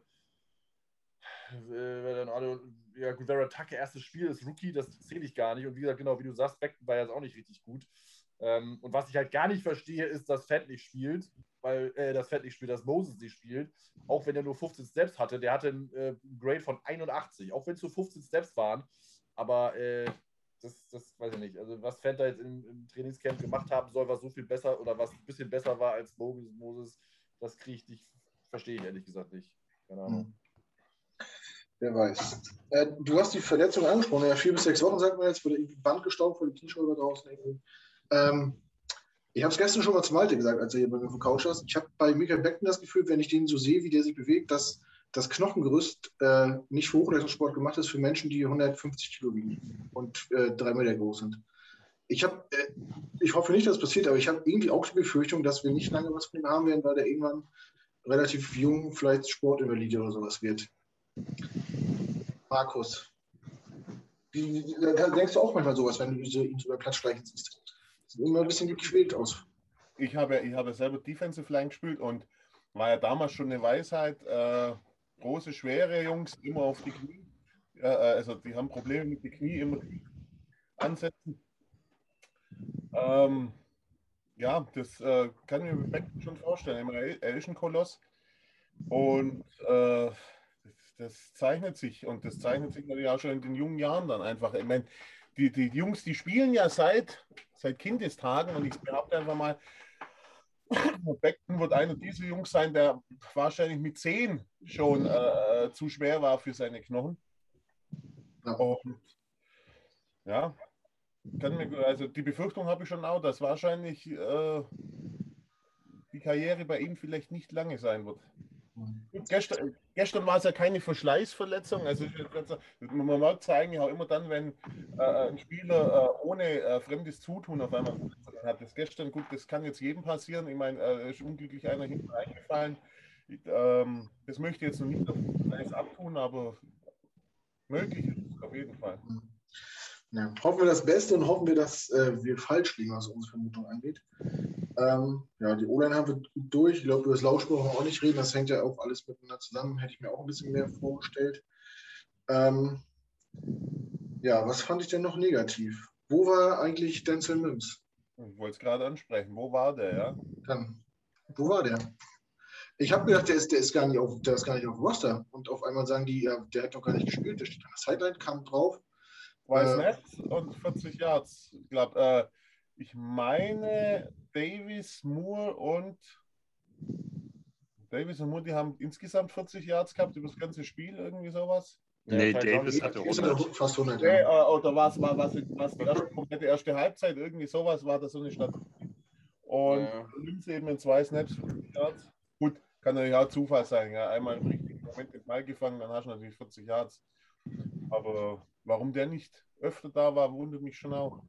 dann alle, ja gut, Vera Tacke, erstes Spiel ist Rookie, das zähle ich gar nicht. Und wie gesagt, genau wie du sagst, Beckton war jetzt auch nicht richtig gut. Ähm, und was ich halt gar nicht verstehe, ist, dass Fett nicht spielt, weil äh, das Fett nicht spielt, dass Moses nicht spielt. Auch wenn er nur 15 Steps hatte, der hatte einen äh, Grade von 81, auch wenn es nur 15 Steps waren. Aber äh, das, das weiß ich nicht. Also, was Fett da jetzt im, im, Trainingscamp gemacht haben soll, was so viel besser oder was ein bisschen besser war als Moses, das kriege ich nicht, verstehe ich ehrlich gesagt nicht. Keine Ahnung. Hm. Wer weiß. Äh, du hast die Verletzung angesprochen. Ja, vier bis sechs Wochen, sagt man jetzt, wurde irgendwie Band gestaubt vor die Kniescheibe draußen. Ähm, ich habe es gestern schon mal zum Malte gesagt, als er hier bei mir auf dem Couch saß. Ich habe bei Michael Beckton das Gefühl, wenn ich den so sehe, wie der sich bewegt, dass das Knochengerüst äh, nicht für Hochleistungssport gemacht ist für Menschen, die 150 Kilo wiegen und äh, drei Meter groß sind. Ich, hab, äh, ich hoffe nicht, dass es passiert, aber ich habe irgendwie auch die Befürchtung, dass wir nicht lange was von ihm haben werden, weil der irgendwann relativ jung vielleicht Sportinvalide oder sowas wird. Markus, wie, da denkst du auch manchmal sowas, wenn du ihn so über Platz schleichen siehst. Immer ein bisschen gequält aus. Ich habe, ich habe selber Defensive Line gespielt und war ja damals schon eine Weisheit, äh, große, schwere Jungs immer auf die Knie. Äh, also die haben Probleme mit den Knie immer ansetzen. Ähm, ja, das äh, kann ich mir schon vorstellen. Er ist Koloss. Und äh, das zeichnet sich und das zeichnet sich natürlich auch schon in den jungen Jahren dann einfach. Ich meine, die, die Jungs, die spielen ja seit, seit Kindestagen und ich behaupte einfach mal, Beckton wird einer dieser Jungs sein, der wahrscheinlich mit zehn schon äh, zu schwer war für seine Knochen. Und ja, kann mir, also die Befürchtung habe ich schon auch, dass wahrscheinlich äh, die Karriere bei ihm vielleicht nicht lange sein wird. Gestern, gestern war es ja keine Verschleißverletzung. Also man mag zeigen, ja immer dann, wenn äh, ein Spieler äh, ohne äh, fremdes Zutun auf einmal hat. Das gestern, gut, das kann jetzt jedem passieren. Ich meine, äh, ist unglücklich einer hinten eingefallen. Ähm, das möchte ich jetzt noch nicht Verschleiß abtun, aber möglich ist es auf jeden Fall. Ja, hoffen wir das Beste und hoffen wir, dass äh, wir falsch liegen, was unsere Vermutung angeht. Ähm, ja, die O-Line haben wir gut durch. Ich glaube, über das Laufspur brauchen wir auch nicht reden. Das hängt ja auch alles miteinander zusammen. Hätte ich mir auch ein bisschen mehr vorgestellt. Ähm, ja, was fand ich denn noch negativ? Wo war eigentlich Denzel Mims? Ich wollte es gerade ansprechen. Wo war der, ja? Dann, wo war der? Ich habe gedacht, der ist, der, ist gar nicht auf, der ist gar nicht auf Roster. Und auf einmal sagen die, ja, der hat doch gar nicht gespielt. Der steht an der Sideline, kam drauf. Weiß äh, nicht. Und 40 Yards. Ich glaube, äh, ich meine, Davis, Moore und Davis und Moore, die haben insgesamt 40 Yards gehabt über das ganze Spiel, irgendwie sowas. Nee, ja, Davis hatte 100. fast 100. Nee. Äh, oder was war was, was die erste, komplette erste Halbzeit, irgendwie sowas war das so eine Statistik. Und ja. Linz eben in zwei Snaps 40 Yards. Gut, kann natürlich auch Zufall sein. Ja. Einmal im richtigen Moment den Ball gefangen, dann hast du natürlich 40 Yards. Aber warum der nicht öfter da war, wundert mich schon auch.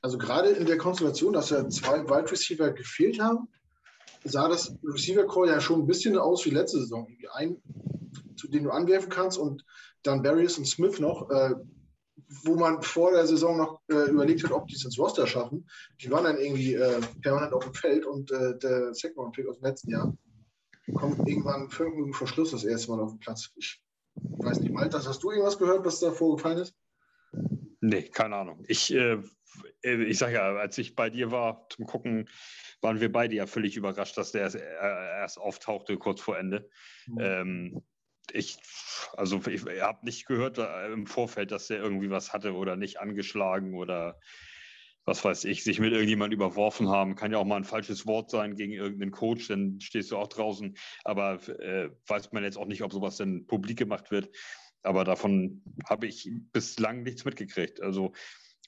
Also gerade in der Konstellation, dass ja zwei Wide Receiver gefehlt haben, sah das Receiver Core ja schon ein bisschen aus wie letzte Saison. Irgendwie ein, zu dem du anwerfen kannst und dann Barrios und Smith noch, äh, wo man vor der Saison noch äh, überlegt hat, ob die es ins Roster schaffen. Die waren dann irgendwie äh, permanent auf dem Feld und äh, der Second Pick aus dem letzten Jahr kommt irgendwann fünf Minuten vor Schluss das erste Mal auf den Platz. Ich weiß nicht, Malte, hast du irgendwas gehört, was da vorgefallen ist? Nee, keine Ahnung. Ich, äh, äh, ich sage ja, als ich bei dir war zum Gucken, waren wir beide ja völlig überrascht, dass der erst, äh, erst auftauchte kurz vor Ende. Mhm. Ähm, ich, also ich, ich habe nicht gehört äh, im Vorfeld, dass der irgendwie was hatte oder nicht angeschlagen oder was weiß ich, sich mit irgendjemandem überworfen haben. Kann ja auch mal ein falsches Wort sein gegen irgendeinen Coach, dann stehst du auch draußen. Aber äh, weiß man jetzt auch nicht, ob sowas dann publik gemacht wird. Aber davon habe ich bislang nichts mitgekriegt. Also,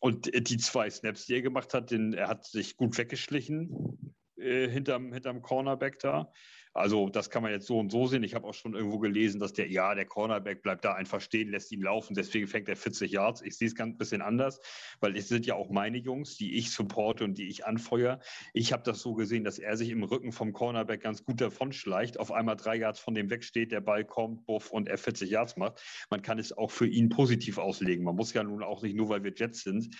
und die zwei Snaps, die er gemacht hat, den, er hat sich gut weggeschlichen äh, hinterm, hinterm Cornerback da. Also das kann man jetzt so und so sehen. Ich habe auch schon irgendwo gelesen, dass der, ja, der Cornerback bleibt da einfach stehen, lässt ihn laufen, deswegen fängt er 40 Yards. Ich sehe es ganz ein bisschen anders, weil es sind ja auch meine Jungs, die ich supporte und die ich anfeuere. Ich habe das so gesehen, dass er sich im Rücken vom Cornerback ganz gut davon schleicht, auf einmal drei Yards von dem wegsteht, der Ball kommt, buff und er 40 Yards macht. Man kann es auch für ihn positiv auslegen. Man muss ja nun auch nicht nur, weil wir Jets sind,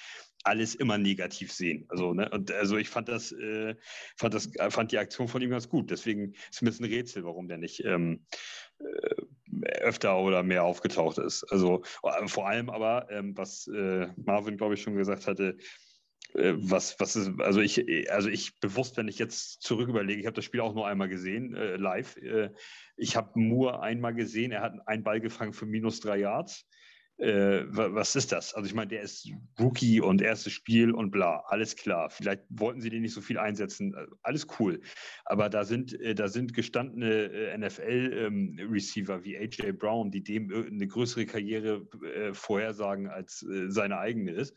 alles immer negativ sehen. Also, ne, und also ich fand das, äh, fand das, fand die Aktion von ihm ganz gut. Deswegen ist mir ein Rätsel, warum der nicht ähm, äh, öfter oder mehr aufgetaucht ist. Also vor allem aber, ähm, was äh, Marvin, glaube ich, schon gesagt hatte, äh, was, was ist, also ich, also ich bewusst, wenn ich jetzt zurück überlege, ich habe das Spiel auch nur einmal gesehen, äh, live. Äh, ich habe Moore einmal gesehen, er hat einen Ball gefangen für minus drei Yards äh, was ist das? Also ich meine, der ist Rookie und erstes Spiel und bla, alles klar. Vielleicht wollten sie den nicht so viel einsetzen, äh, alles cool. Aber da sind, äh, da sind gestandene äh, NFL-Receiver ähm, wie AJ Brown, die dem eine größere Karriere äh, vorhersagen, als äh, seine eigene ist.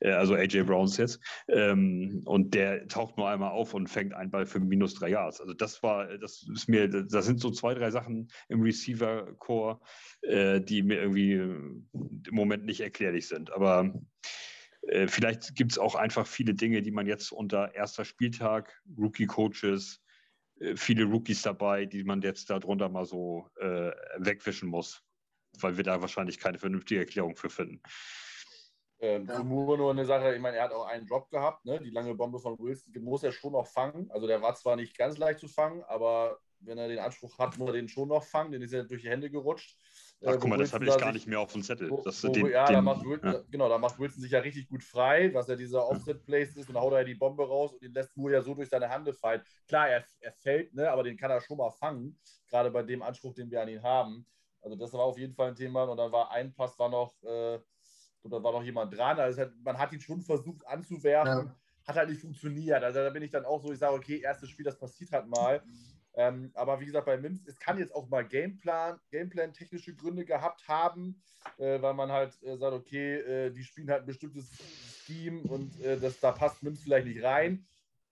also AJ Browns jetzt. Ähm, und der taucht nur einmal auf und fängt einen Ball für minus drei Yards. Also das war, das ist mir, da sind so zwei, drei Sachen im Receiver-Core, die mir irgendwie im Moment nicht erklärlich sind. Aber äh, vielleicht gibt es auch einfach viele Dinge, die man jetzt unter erster Spieltag, Rookie-Coaches, äh, viele Rookies dabei, die man jetzt darunter mal so äh, wegwischen muss, weil wir da wahrscheinlich keine vernünftige Erklärung für finden. Ähm, ja. Nur eine Sache, ich meine, er hat auch einen Drop gehabt, ne? die lange Bombe von Wilson muss er schon noch fangen. Also der war zwar nicht ganz leicht zu fangen, aber wenn er den Anspruch hat, muss er den schon noch fangen, den ist er durch die Hände gerutscht. Ach, guck mal, das habe ich gar nicht mehr auf dem Zettel. Wo, wo, den, ja, den, da macht Wilson, ja. genau, da macht Wilson sich ja richtig gut frei, was ja dieser Offset-Place ist und dann haut er die Bombe raus und den lässt Moore ja so durch seine Hände fallen. Klar, er, er fällt, ne, aber den kann er schon mal fangen, gerade bei dem Anspruch, den wir an ihn haben. Also das war auf jeden Fall ein Thema und dann war ein Pass, war noch, äh, da war noch jemand dran. Also hat, man hat ihn schon versucht anzuwerfen, ja. hat halt nicht funktioniert. Also da bin ich dann auch so, ich sage, okay, erstes Spiel, das passiert halt mal. Ähm, aber wie gesagt, bei Mims, es kann jetzt auch mal Gameplan, Gameplan technische Gründe gehabt haben, äh, weil man halt äh, sagt, okay, äh, die spielen halt ein bestimmtes Scheme und äh, das, da passt Mims vielleicht nicht rein.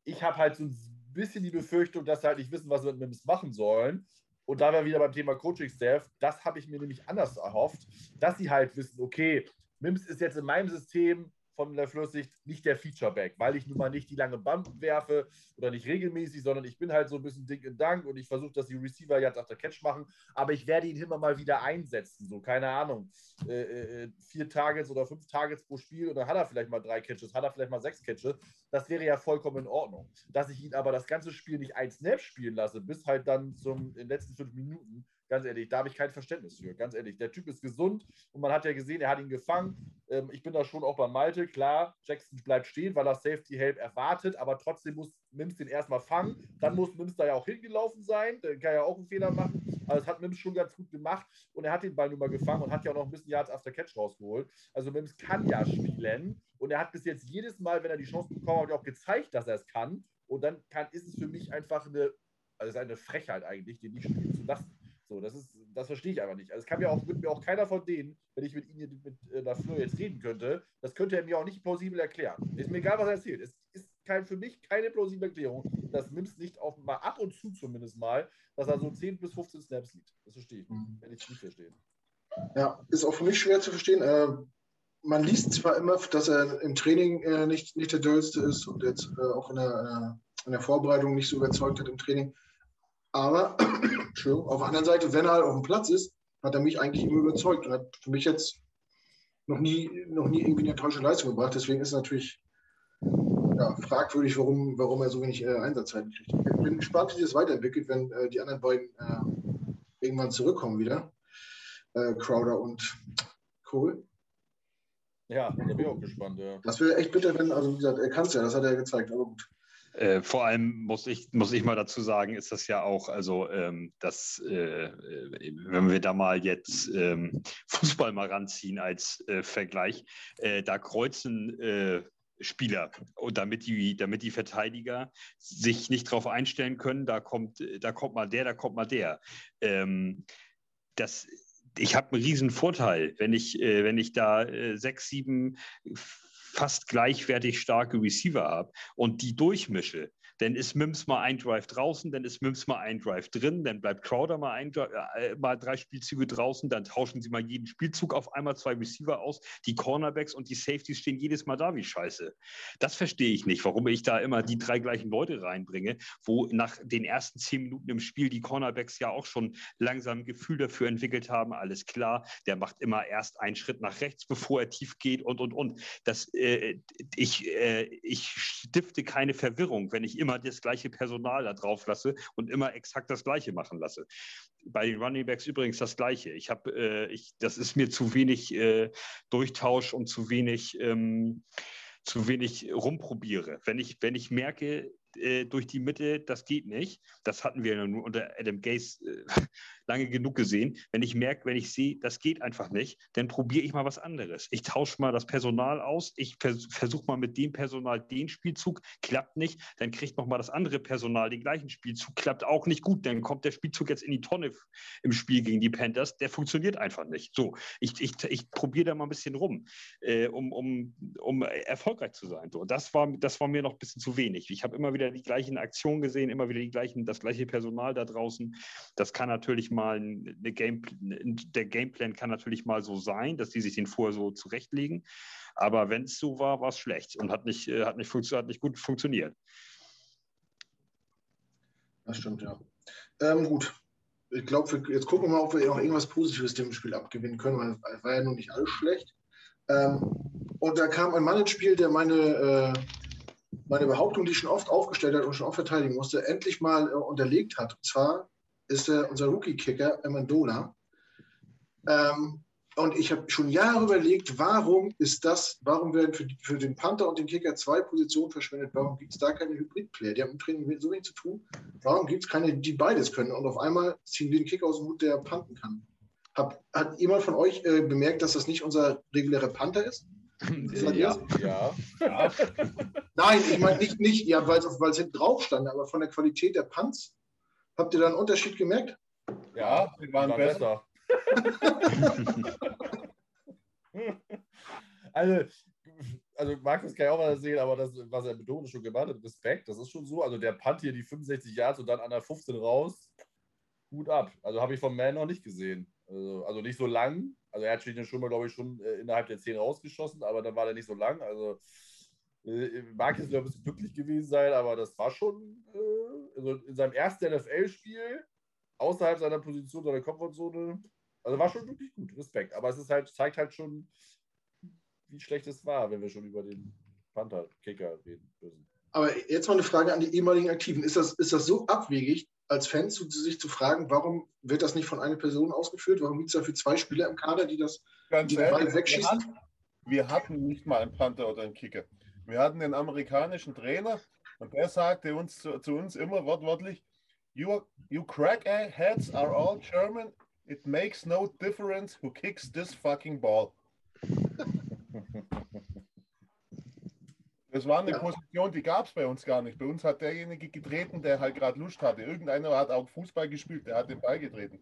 Ich habe halt so ein bisschen die Befürchtung, dass sie halt nicht wissen, was sie mit Mims machen sollen. Und da wäre wieder beim Thema Coaching-Staff, das habe ich mir nämlich anders erhofft, dass sie halt wissen, okay, Mims ist jetzt in meinem System von der Flüssig nicht der Featureback, weil ich nun mal nicht die lange Band werfe oder nicht regelmäßig, sondern ich bin halt so ein bisschen dick in Dank und ich versuche, dass die Receiver jetzt auf der Catch machen, aber ich werde ihn immer mal wieder einsetzen, so keine Ahnung, äh, äh, vier Targets oder fünf Targets pro Spiel und dann hat er vielleicht mal drei Catches, hat er vielleicht mal sechs Catches, das wäre ja vollkommen in Ordnung. Dass ich ihn aber das ganze Spiel nicht ein Snap spielen lasse, bis halt dann zum in den letzten fünf Minuten, Ganz ehrlich, da habe ich kein Verständnis für. Ganz ehrlich, der Typ ist gesund und man hat ja gesehen, er hat ihn gefangen. Ähm, ich bin da schon auch bei Malte. Klar, Jackson bleibt stehen, weil er Safety Help erwartet, aber trotzdem muss Mims den erstmal fangen. Dann muss Mims da ja auch hingelaufen sein. Der kann ja auch einen Fehler machen. Also, das hat Mims schon ganz gut gemacht und er hat den Ball nun mal gefangen und hat ja auch noch ein bisschen Yards after Catch rausgeholt. Also, Mims kann ja spielen und er hat bis jetzt jedes Mal, wenn er die Chance bekommen hat, auch gezeigt, dass er es kann. Und dann kann, ist es für mich einfach eine, also eine Frechheit eigentlich, den nicht spielen zu lassen. So, das ist, das verstehe ich einfach nicht. Also es kann mir auch, wird mir auch keiner von denen, wenn ich mit Ihnen mit äh, Lafleur jetzt reden könnte, das könnte er mir auch nicht plausibel erklären. Ist mir egal, was er erzählt. Es ist kein, für mich keine plausible Erklärung, dass Mims nicht auf mal ab und zu zumindest mal, dass er so 10 bis 15 Snaps sieht. Das verstehe ich. Mhm. Wenn ich nicht verstehen. Ja, ist auch für mich schwer zu verstehen. Äh, man liest zwar immer, dass er im Training äh, nicht, nicht der Döllste ist und jetzt äh, auch in der, äh, in der Vorbereitung nicht so überzeugt hat im Training. Aber auf der anderen Seite, wenn er halt auf dem Platz ist, hat er mich eigentlich immer überzeugt und hat für mich jetzt noch nie, noch nie irgendwie eine enttäuschende Leistung gebracht. Deswegen ist es natürlich ja, fragwürdig, warum, warum er so wenig äh, Einsatzzeiten kriegt. Ich bin gespannt, wie sich das weiterentwickelt, wenn äh, die anderen beiden äh, irgendwann zurückkommen wieder. Äh, Crowder und Kohl. Ja, da bin ich auch gespannt. Ja. Das wäre echt bitter, wenn, also wie gesagt, er kann es ja, das hat er ja gezeigt, aber gut. Äh, vor allem muss ich, muss ich mal dazu sagen, ist das ja auch, also ähm, dass, äh, wenn wir da mal jetzt ähm, Fußball mal ranziehen als äh, Vergleich, äh, da kreuzen äh, Spieler und damit die, damit die Verteidiger sich nicht darauf einstellen können, da kommt, da kommt mal der, da kommt mal der. Ähm, das, ich habe einen riesen Vorteil, wenn ich, äh, wenn ich da sechs, sieben fast gleichwertig starke Receiver habe und die durchmische, dann ist Mims mal ein Drive draußen, dann ist Mims mal ein Drive drin, dann bleibt Crowder mal, ein, äh, mal drei Spielzüge draußen, dann tauschen sie mal jeden Spielzug auf einmal zwei Receiver aus, die Cornerbacks und die Safeties stehen jedes Mal da wie Scheiße. Das verstehe ich nicht, warum ich da immer die drei gleichen Leute reinbringe, wo nach den ersten zehn Minuten im Spiel die Cornerbacks ja auch schon langsam ein Gefühl dafür entwickelt haben, alles klar, der macht immer erst einen Schritt nach rechts, bevor er tief geht und, und, und. Das, äh, ich, äh, ich stifte keine Verwirrung, wenn ich immer das gleiche Personal da drauf lasse und immer exakt das Gleiche machen lasse. Bei den Running Backs übrigens das Gleiche. Ich habe, äh, ich, das ist mir zu wenig äh, Durchtausch und zu wenig, ähm, zu wenig rumprobiere. Wenn ich, wenn ich merke, äh, durch die Mitte, das geht nicht. Das hatten wir nur unter Adam Gaze äh, lange genug gesehen. Wenn ich merke, wenn ich sehe, das geht einfach nicht, dann probiere ich mal was anderes. Ich tausche mal das Personal aus. Ich vers versuche mal mit dem Personal den Spielzug, klappt nicht. Dann kriegt noch mal das andere Personal den gleichen Spielzug, klappt auch nicht gut. Dann kommt der Spielzug jetzt in die Tonne im Spiel gegen die Panthers. Der funktioniert einfach nicht. So, ich, ich, ich probiere da mal ein bisschen rum, äh, um, um, um erfolgreich zu sein. So, das, war, das war mir noch ein bisschen zu wenig. Ich habe immer wieder die gleichen Aktionen gesehen, immer wieder die gleichen, das gleiche Personal da draußen. Das kann natürlich mal eine Game, der Gameplan kann natürlich mal so sein, dass die sich den vorher so zurechtlegen. Aber wenn es so war, war es schlecht und hat nicht, äh, hat, nicht hat nicht gut funktioniert. Das stimmt, ja. Ähm, gut. Ich glaube, jetzt gucken wir mal, ob wir noch irgendwas Positives dem Spiel abgewinnen können, weil es war ja noch nicht alles schlecht. Ähm, und da kam ein Mann ins Spiel, der meine, äh, meine Behauptung, die ich schon oft aufgestellt hat und schon oft verteidigen musste, endlich mal äh, unterlegt hat. Und zwar ist der, unser Rookie-Kicker Amendola. Ähm, und ich habe schon Jahre überlegt, warum ist das, warum werden für, für, den Panther und den Kicker zwei Positionen verschwendet? Warum gibt es da keine Hybrid-Player? Die haben im Training so wenig zu tun. Warum gibt es keine, die beides können? Und auf einmal ziehen wir den Kicker aus dem Hut, der panten kann. Hab, hat jemand von euch äh, bemerkt, dass das nicht unser regulärer Panther ist? Ja. ja. ja. Nein, ich meine nicht, nicht ja, weil es hinten drauf stand, aber von der Qualität der Panz Habt ihr da einen Unterschied gemerkt? Ja, die waren, waren besser. besser. also, also Markus kann ja auch mal sehen, aber das, was er betont, schon gemacht hat, Respekt, das ist schon so. Also der Punt hier die 65 Yards und dann an der 15 raus, gut ab. Also habe ich vom Man noch nicht gesehen. Also, also nicht so lang. Also er hat schon mal, glaube ich, schon äh, innerhalb der 10 rausgeschossen, aber dann war der nicht so lang. Also äh, mag jetzt ein bisschen glücklich gewesen sein, aber das war schon äh, also in seinem ersten NFL-Spiel außerhalb seiner Position, seiner Komfortzone. Also war schon wirklich gut, Respekt. Aber es ist halt, zeigt halt schon, wie schlecht es war, wenn wir schon über den Panther-Kicker reden müssen. Aber jetzt mal eine Frage an die ehemaligen Aktiven. Ist das, ist das so abwegig, als Fan zu, sich zu fragen, warum wird das nicht von einer Person ausgeführt? Warum gibt es dafür zwei Spieler im Kader, die das Ganz die ehrlich, wegschießen? Wir hatten, wir hatten nicht mal einen Panther oder einen Kicker. Wir hatten den amerikanischen Trainer und der sagte uns zu, zu uns immer wortwörtlich, you, you crackheads are all German. It makes no difference who kicks this fucking ball. Das war eine ja. Position, die gab es bei uns gar nicht. Bei uns hat derjenige getreten, der halt gerade Lust hatte. Irgendeiner hat auch Fußball gespielt, der hat den Ball getreten.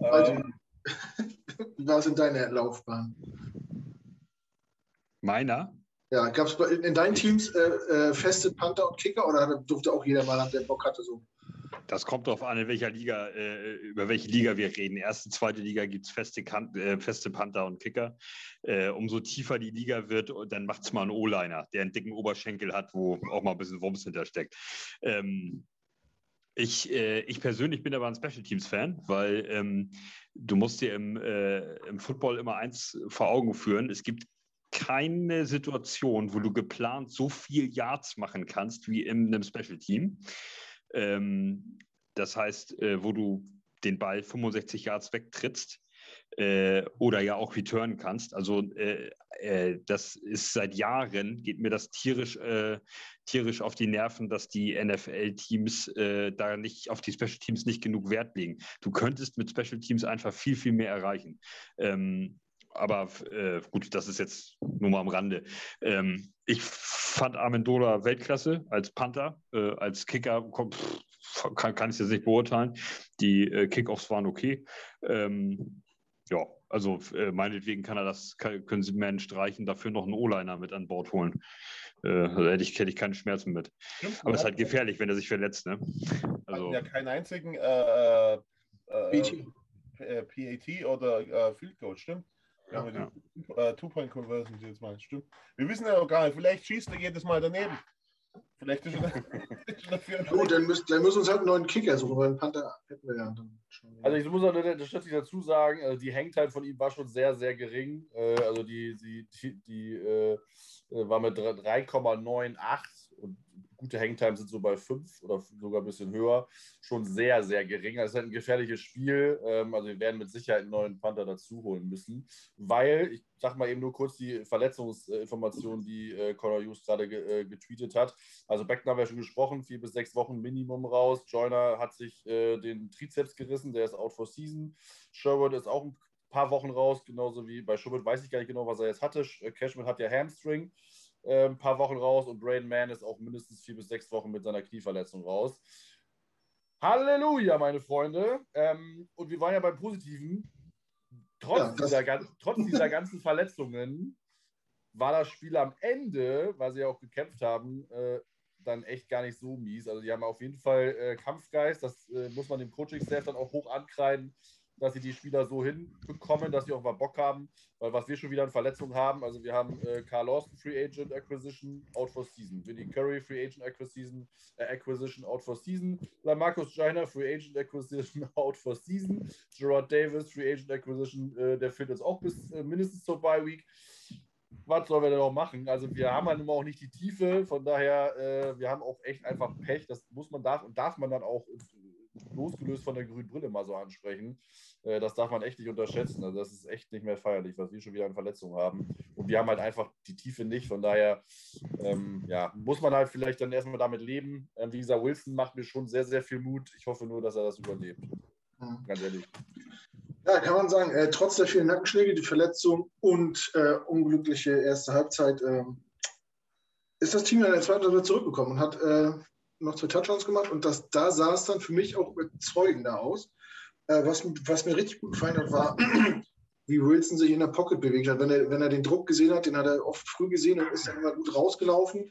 Also, ähm, wie war es in deiner Laufbahn? Meiner? Ja, gab es in deinen Teams äh, äh, feste Panther und Kicker oder durfte auch jeder mal, der Bock hatte, so? Das kommt darauf an, in welcher Liga, äh, über welche Liga wir reden. Erste, zweite Liga gibt es feste, äh, feste Panther und Kicker. Äh, umso tiefer die Liga wird, dann macht es mal einen O-Liner, der einen dicken Oberschenkel hat, wo auch mal ein bisschen Wumms hintersteckt. Ähm, ich, äh, ich persönlich bin aber ein Special Teams Fan, weil ähm, du musst dir im, äh, im Football immer eins vor Augen führen. Es gibt keine Situation, wo du geplant so viel Yards machen kannst wie in einem Special Team. Ähm, das heißt, äh, wo du den Ball 65 Yards wegtrittst äh, oder ja auch returnen kannst. Also äh, äh das ist seit Jahren, geht mir das tierisch, äh, tierisch auf die Nerven, dass die NFL-Teams da nicht auf die Special Teams nicht genug Wert legen. Du könntest mit Special Teams einfach viel, viel mehr erreichen. Ähm, aber äh, gut, das ist jetzt nur mal am Rande. Ähm, ich fand Amendola Weltklasse als Panther, äh, als Kicker komm, kann, kann ich jetzt nicht beurteilen. Die äh, Kickoffs waren okay. Ähm, ja, Also äh, meinetwegen kann er das, kann, können sie Man streichen, dafür noch einen O-Liner mit an Bord holen. Äh, also hätte ich, hätte ich keine Schmerzen mit. Stimmt, Aber es ist halt gefährlich, wenn er sich verletzt. Ne? Also, ja keinen einzigen äh, äh, PAT oder äh, Field Goal, stimmt? Ja, ja. Äh, Two-Point-Conversion jetzt mal, stimmt. Wir wissen ja auch gar nicht, vielleicht schießt er jedes Mal daneben. Vielleicht ist er dafür. Gut, dann, müssen, dann müssen wir uns halt einen neuen Kicker suchen, weil einen Panther hätten wir ja dann schon. Also ich muss auch das dazu sagen, also die Hangtime von ihm war schon sehr, sehr gering. Äh, also die, die, die, die äh, war mit 3,98 und gute Hangtime sind so bei 5 oder sogar ein bisschen höher. Schon sehr, sehr gering. Das ist halt ein gefährliches Spiel. Ähm, also wir werden mit Sicherheit einen neuen Panther dazu holen müssen, weil, ich sag mal eben nur kurz die Verletzungsinformationen, die äh, Conor Hughes gerade äh, getweetet hat. Also Beckner haben wir schon gesprochen, vier bis sechs Wochen Minimum raus. Joyner hat sich äh, den Trizeps gerissen, der ist out for season. Sherwood ist auch ein paar Wochen raus, genauso wie bei Schubert weiß ich gar nicht genau, was er jetzt hatte. Cashman hat ja Hamstring äh, ein paar Wochen raus und Braden Mann ist auch mindestens vier bis sechs Wochen mit seiner Knieverletzung raus. Halleluja, meine Freunde. Ähm, und wir waren ja beim Positiven. Trotz, ja, dieser, trotz dieser ganzen Verletzungen war das Spiel am Ende, weil sie ja auch gekämpft haben, äh, dann echt gar nicht so mies. Also die haben auf jeden Fall äh, Kampfgeist, das äh, muss man dem Coaching-Staff dann auch hoch ankreiden dass sie die Spieler so hinbekommen, dass sie auch mal Bock haben. Weil was wir schon wieder in Verletzungen haben, also wir haben äh, Carl Lawson Free Agent Acquisition out for season, Vinny Curry Free Agent Acquisition, äh, Acquisition out for season, Marcus Joyner Free Agent Acquisition out for season, Gerard Davis Free Agent Acquisition, äh, der fehlt jetzt auch bis äh, mindestens zur Bye Week. Was sollen wir denn auch machen? Also wir haben halt immer auch nicht die Tiefe, von daher, äh, wir haben auch echt einfach Pech. Das muss man darf und darf man dann auch losgelöst von der grünen Brille mal so ansprechen. Äh, das darf man echt nicht unterschätzen. Also das ist echt nicht mehr feierlich, was wir schon wieder an Verletzungen haben. Und wir haben halt einfach die Tiefe nicht. Von daher ähm, ja, muss man halt vielleicht dann erstmal damit leben. Ähm, wie gesagt, Wilson macht mir schon sehr, sehr viel Mut. Ich hoffe nur, dass er das überlebt. Mhm. Ganz ehrlich. Ja, kann man sagen, äh, trotz der vielen Nackenschläge, die Verletzung und äh, unglückliche erste Halbzeit, äh, ist das Team in der zweiten Runde zurückgekommen und hat äh, noch zwei Touchdowns gemacht und das, da sah es dann für mich auch überzeugender aus. Äh, was, was mir richtig gut gefallen hat, war, wie Wilson sich in der Pocket bewegt hat. Wenn er, wenn er den Druck gesehen hat, den hat er oft früh gesehen und ist dann immer gut rausgelaufen.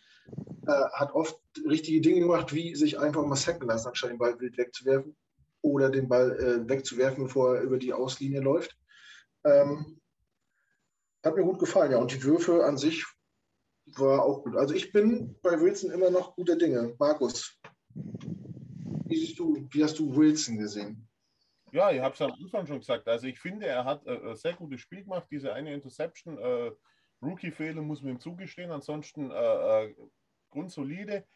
Äh, hat oft richtige Dinge gemacht, wie sich einfach mal sacken lassen, anstatt den Ball wild wegzuwerfen oder den Ball äh, wegzuwerfen, bevor er über die Auslinie läuft. Ähm, hat mir gut gefallen, ja. Und die Würfe an sich war auch gut. Also ich bin bei Wilson immer noch guter Dinge. Markus, wie siehst du, wie hast du Wilson gesehen? Ja, ich habe es am Anfang schon gesagt. Also ich finde, er hat äh, sehr gutes Spiel gemacht. Diese eine Interception, äh, Rookie-Fehler muss man ihm zugestehen. Ansonsten äh, äh grundsolide,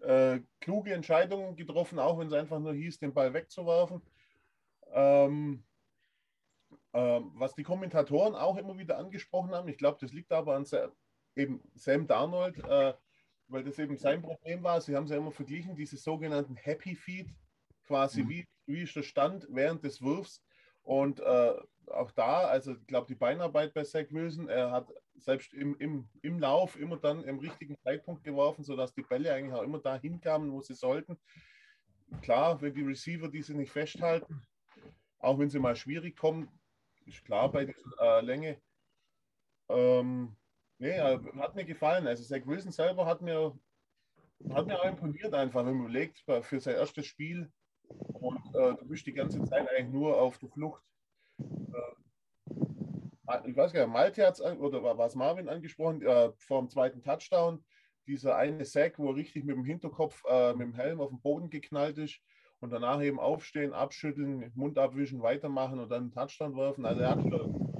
äh, kluge Entscheidungen getroffen, auch wenn es einfach nur hieß, den Ball wegzuwerfen. Ähm, ähm, was die Kommentatoren auch immer wieder angesprochen haben, ich glaube, das liegt aber an sehr, eben Sam Darnold, äh, weil das eben sein Problem war. Sie haben es ja immer verglichen, diese sogenannten Happy Feet, quasi mhm. wie, wie ist der Stand während des Wurfs. Und äh, auch da, also ich glaube, die Beinarbeit bei Zach Wilson, er hat selbst im, im, im Lauf immer dann im richtigen Zeitpunkt geworfen, sodass die Bälle eigentlich auch immer dahin kamen, wo sie sollten. Klar, wenn die Receiver diese nicht festhalten, auch wenn sie mal schwierig kommen, ist klar bei dieser äh, Länge. Ähm, Nee, hat mir gefallen. Also Zach Wilson selber hat mir, hat mir auch imponiert einfach, wenn man überlegt, für sein erstes Spiel und äh, du bist die ganze Zeit eigentlich nur auf der Flucht. Äh, ich weiß gar nicht, Malte hat es, oder war es Marvin angesprochen, äh, vor dem zweiten Touchdown, dieser eine Sack, wo er richtig mit dem Hinterkopf, äh, mit dem Helm auf den Boden geknallt ist und danach eben aufstehen, abschütteln, Mund abwischen, weitermachen und dann einen Touchdown werfen. Also er hat schon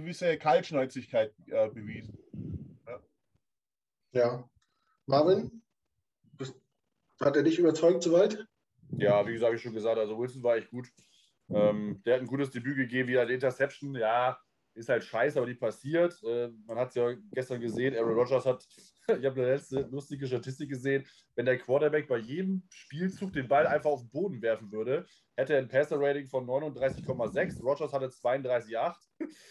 gewisse Kaltschnäuzigkeit äh, bewiesen. Ja. ja. Marvin, hat er dich überzeugt soweit? Ja, wie gesagt, ich schon gesagt, also Wilson war echt gut. Ähm, der hat ein gutes Debüt gegeben, wieder die Interception, ja, ist halt scheiße, aber die passiert. Äh, man hat es ja gestern gesehen, Aaron Rodgers hat, ich habe eine letzte lustige Statistik gesehen, wenn der Quarterback bei jedem Spielzug den Ball einfach auf den Boden werfen würde, hätte ein Passer-Rating von 39,6. Rogers hatte 32,8.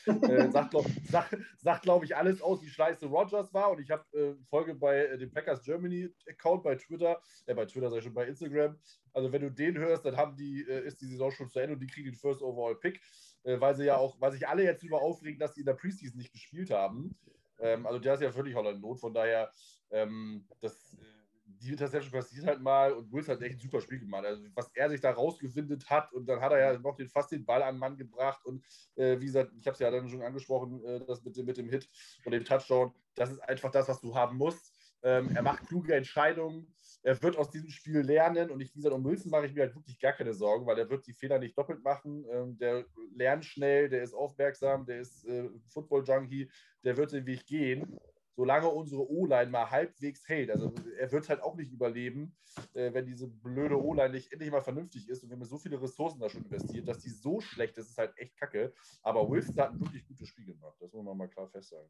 äh, sagt, glaube glaub ich, alles aus, wie scheiße Rogers war. Und ich habe äh, Folge bei äh, dem Packers Germany Account bei Twitter, äh, bei Twitter sag ich schon, bei Instagram. Also wenn du den hörst, dann haben die, äh, ist die Saison schon zu Ende und die kriegen den First Overall Pick, äh, weil sie ja auch, weil sich alle jetzt darüber aufregen, dass sie in der Preseason nicht gespielt haben. Ähm, also der ist ja völlig Holland Not, von daher, ähm, das äh, die Interception passiert halt mal und Wills hat echt ein super Spiel gemacht. Also, was er sich da rausgewindet hat und dann hat er ja noch den, fast den Ball an den Mann gebracht und äh, wie gesagt, ich habe es ja dann schon angesprochen, äh, das mit dem, mit dem Hit und dem Touchdown, das ist einfach das, was du haben musst. Ähm, er macht kluge Entscheidungen, er wird aus diesem Spiel lernen und ich, wie gesagt, um Wilson mache ich mir halt wirklich gar keine Sorgen, weil er wird die Fehler nicht doppelt machen. Ähm, der lernt schnell, der ist aufmerksam, der ist äh, Football-Junkie, der wird den Weg gehen solange unsere O-Line mal halbwegs hält. Also er wird halt auch nicht überleben, äh, wenn diese blöde O-Line nicht endlich mal vernünftig ist und wir haben so viele Ressourcen da schon investiert, dass die so schlecht ist, ist halt echt kacke. Aber Wilson hat ein wirklich gutes Spiel gemacht. Das muss man mal klar festsagen.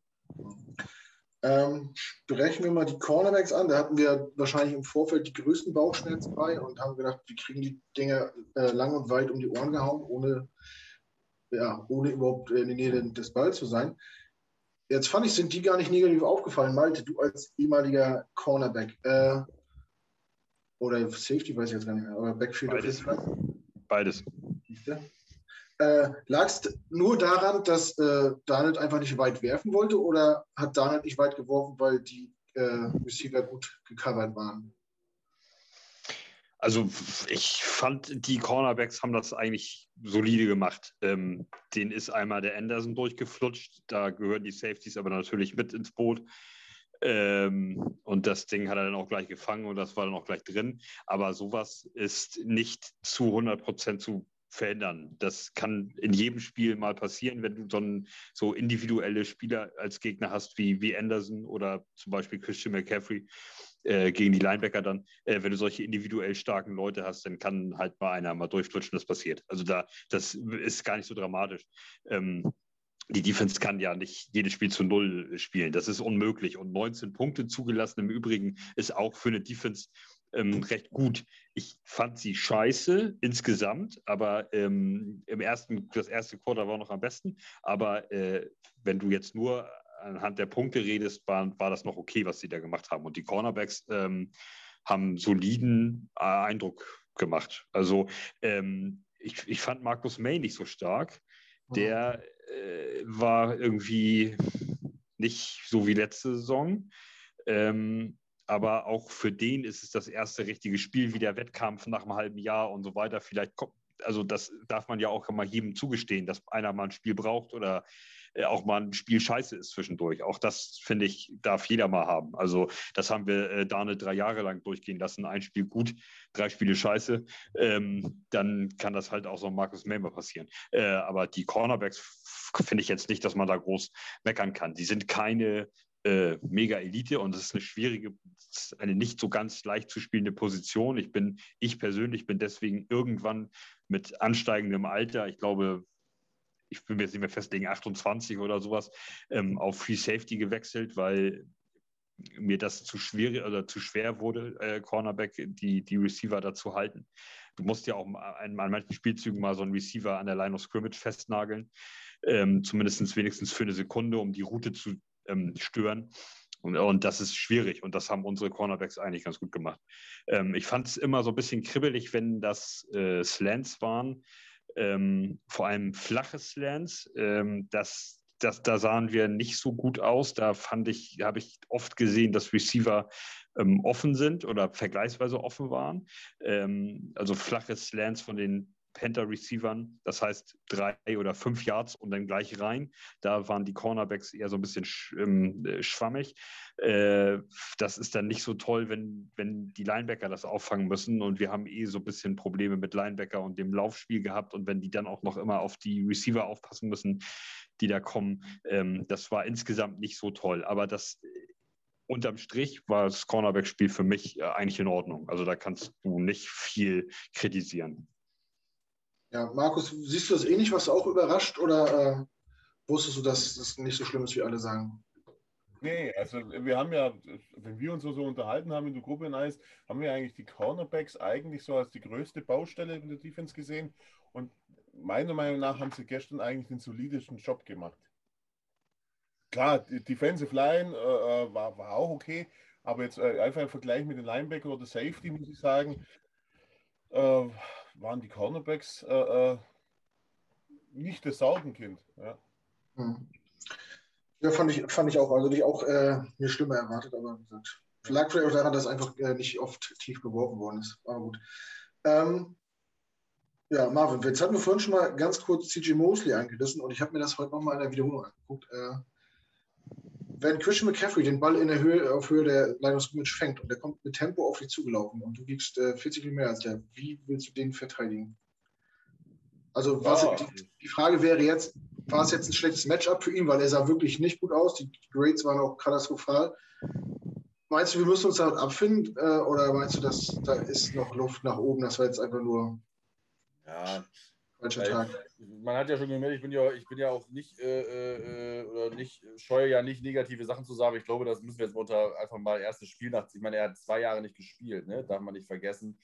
Ähm, sprechen wir mal die Cornerbacks an. Da hatten wir wahrscheinlich im Vorfeld die größten Bauchschmerzen bei und haben gedacht, wir kriegen die Dinge äh, lang und weit um die Ohren gehauen, ohne, ja, ohne überhaupt in der Nähe des Balls zu sein. Jetzt fand ich, sind die gar nicht negativ aufgefallen. Malte, du als ehemaliger Cornerback äh, oder Safety, weiß ich jetzt gar nicht mehr, aber Backfield Beides. Beides. Äh, Lag es nur daran, dass äh, Daniel einfach nicht weit werfen wollte oder hat Daniel nicht weit geworfen, weil die äh, Receiver gut gecovert waren? Also ich fand, die Cornerbacks haben das eigentlich solide gemacht. Ähm, den ist einmal der Anderson durchgeflutscht, da gehören die Safeties aber natürlich mit ins Boot. Ähm, und das Ding hat er dann auch gleich gefangen und das war dann auch gleich drin. Aber sowas ist nicht zu 100 Prozent zu verändern. Das kann in jedem Spiel mal passieren, wenn du so, ein, so individuelle Spieler als Gegner hast wie, wie Anderson oder zum Beispiel Christian McCaffrey äh, gegen die Linebacker dann. Äh, wenn du solche individuell starken Leute hast, dann kann halt mal einer mal durchflutschen, das passiert. Also da, das ist gar nicht so dramatisch. Ähm, die Defense kann ja nicht jedes Spiel zu Null spielen. Das ist unmöglich. Und 19 Punkte zugelassen im Übrigen ist auch für eine Defense ähm, recht gut. Ich fand sie scheiße insgesamt, aber ähm, im ersten, das erste Quarter war noch am besten. Aber äh, wenn du jetzt nur anhand der Punkte redest, war, war das noch okay, was sie da gemacht haben. Und die Cornerbacks ähm, haben soliden äh, Eindruck gemacht. Also ähm, ich, ich fand Markus May nicht so stark. Der äh, war irgendwie nicht so wie letzte Saison. Ähm, aber auch für den ist es das erste richtige Spiel, wie der Wettkampf nach einem halben Jahr und so weiter. Vielleicht kommt, also das darf man ja auch mal jedem zugestehen, dass einer mal ein Spiel braucht oder äh, auch mal ein Spiel scheiße ist zwischendurch. Auch das, finde ich, darf jeder mal haben. Also das haben wir äh, Dane drei Jahre lang durchgehen lassen. Ein Spiel gut, drei Spiele scheiße. Ähm, dann kann das halt auch so Markus Member passieren. Äh, aber die Cornerbacks finde ich jetzt nicht, dass man da groß meckern kann. Die sind keine äh, mega Elite und es ist eine schwierige, eine nicht so ganz leicht zu spielende Position. Ich bin, ich persönlich bin deswegen irgendwann mit ansteigendem Alter, ich glaube, ich will mir jetzt nicht mehr festlegen, 28 oder sowas, ähm, auf Free Safety gewechselt, weil mir das zu schwierig oder zu schwer wurde, äh, Cornerback, die, die Receiver dazu halten. Du musst ja auch an, an manchen Spielzügen mal so einen Receiver an der Line of Scrimmage festnageln, ähm, zumindest wenigstens für eine Sekunde, um die Route zu ähm, stören. Und, und, das ist schwierig und das haben unsere Cornerbacks eigentlich ganz gut gemacht. Ähm, ich fand es immer so ein bisschen kribbelig, wenn das äh, Slants waren, ähm, vor allem flache Slants. Ähm, das, das, da sahen wir nicht so gut aus. Da fand ich, habe ich oft gesehen, dass Receiver ähm, offen sind oder vergleichsweise offen waren. Ähm, also flache Slants von den Panther-Receivern, das heißt drei oder fünf Yards und dann gleich rein. Da waren die Cornerbacks eher so ein bisschen sch, ähm, äh, schwammig. Äh, das ist dann nicht so toll, wenn, wenn die Linebacker das auffangen müssen und wir haben eh so ein bisschen Probleme mit Linebacker und dem Laufspiel gehabt und wenn die dann auch noch immer auf die Receiver aufpassen müssen, die da kommen, ähm, das war insgesamt nicht so toll. Aber das unterm Strich war das Cornerback-Spiel für mich äh, eigentlich in Ordnung. Also da kannst du nicht viel kritisieren. Ja, Markus, siehst du das ähnlich? Was auch überrascht oder äh, wusstest du, dass das nicht so schlimm ist, wie alle sagen? Nee, also wir haben ja, wenn wir uns so, so unterhalten haben in der Gruppe Nice, haben wir eigentlich die Cornerbacks eigentlich so als die größte Baustelle in der Defense gesehen. Und meiner Meinung nach haben sie gestern eigentlich den solidesten Job gemacht. Klar, die Defensive Line äh, äh, war, war auch okay, aber jetzt äh, einfach im Vergleich mit den Linebacker oder Safety, muss ich sagen, äh, waren die Cornerbacks äh, äh, nicht das Saugenkind. Ja. Hm. Ja, fand ich, fand ich auch. Also ich auch äh, mir schlimmer erwartet, aber wie gesagt, lag vielleicht auch daran, dass einfach äh, nicht oft tief geworfen worden ist. Aber gut. Ähm, ja, Marvin, jetzt hatten wir vorhin schon mal ganz kurz CJ Mosley angerissen und ich habe mir das heute nochmal in der Wiederholung angeguckt. Äh, wenn Christian McCaffrey den Ball in der Höhe, auf Höhe der Line Scrimmage fängt und der kommt mit Tempo auf dich zugelaufen und du wiegst äh, 40 Kilo mehr als der, wie willst du den verteidigen? Also Ja. die, die Frage wäre jetzt, war es jetzt ein schlechtes Matchup für ihn, weil er sah wirklich nicht gut aus, die Grades waren auch katastrophal. Meinst du, wir müssen uns damit abfinden äh, oder meinst du, dass da ist noch Luft nach oben, das war jetzt einfach nur Ja, falscher Tag? Man hat ja schon gemerkt, ich bin ja, ich bin ja auch nicht, äh, äh, oder nicht, scheue ja nicht negative Sachen zu sagen. Ich glaube, das müssen wir jetzt unter einfach mal erstes Spiel nach. Ich meine, er hat zwei Jahre nicht gespielt, ne? darf man nicht vergessen.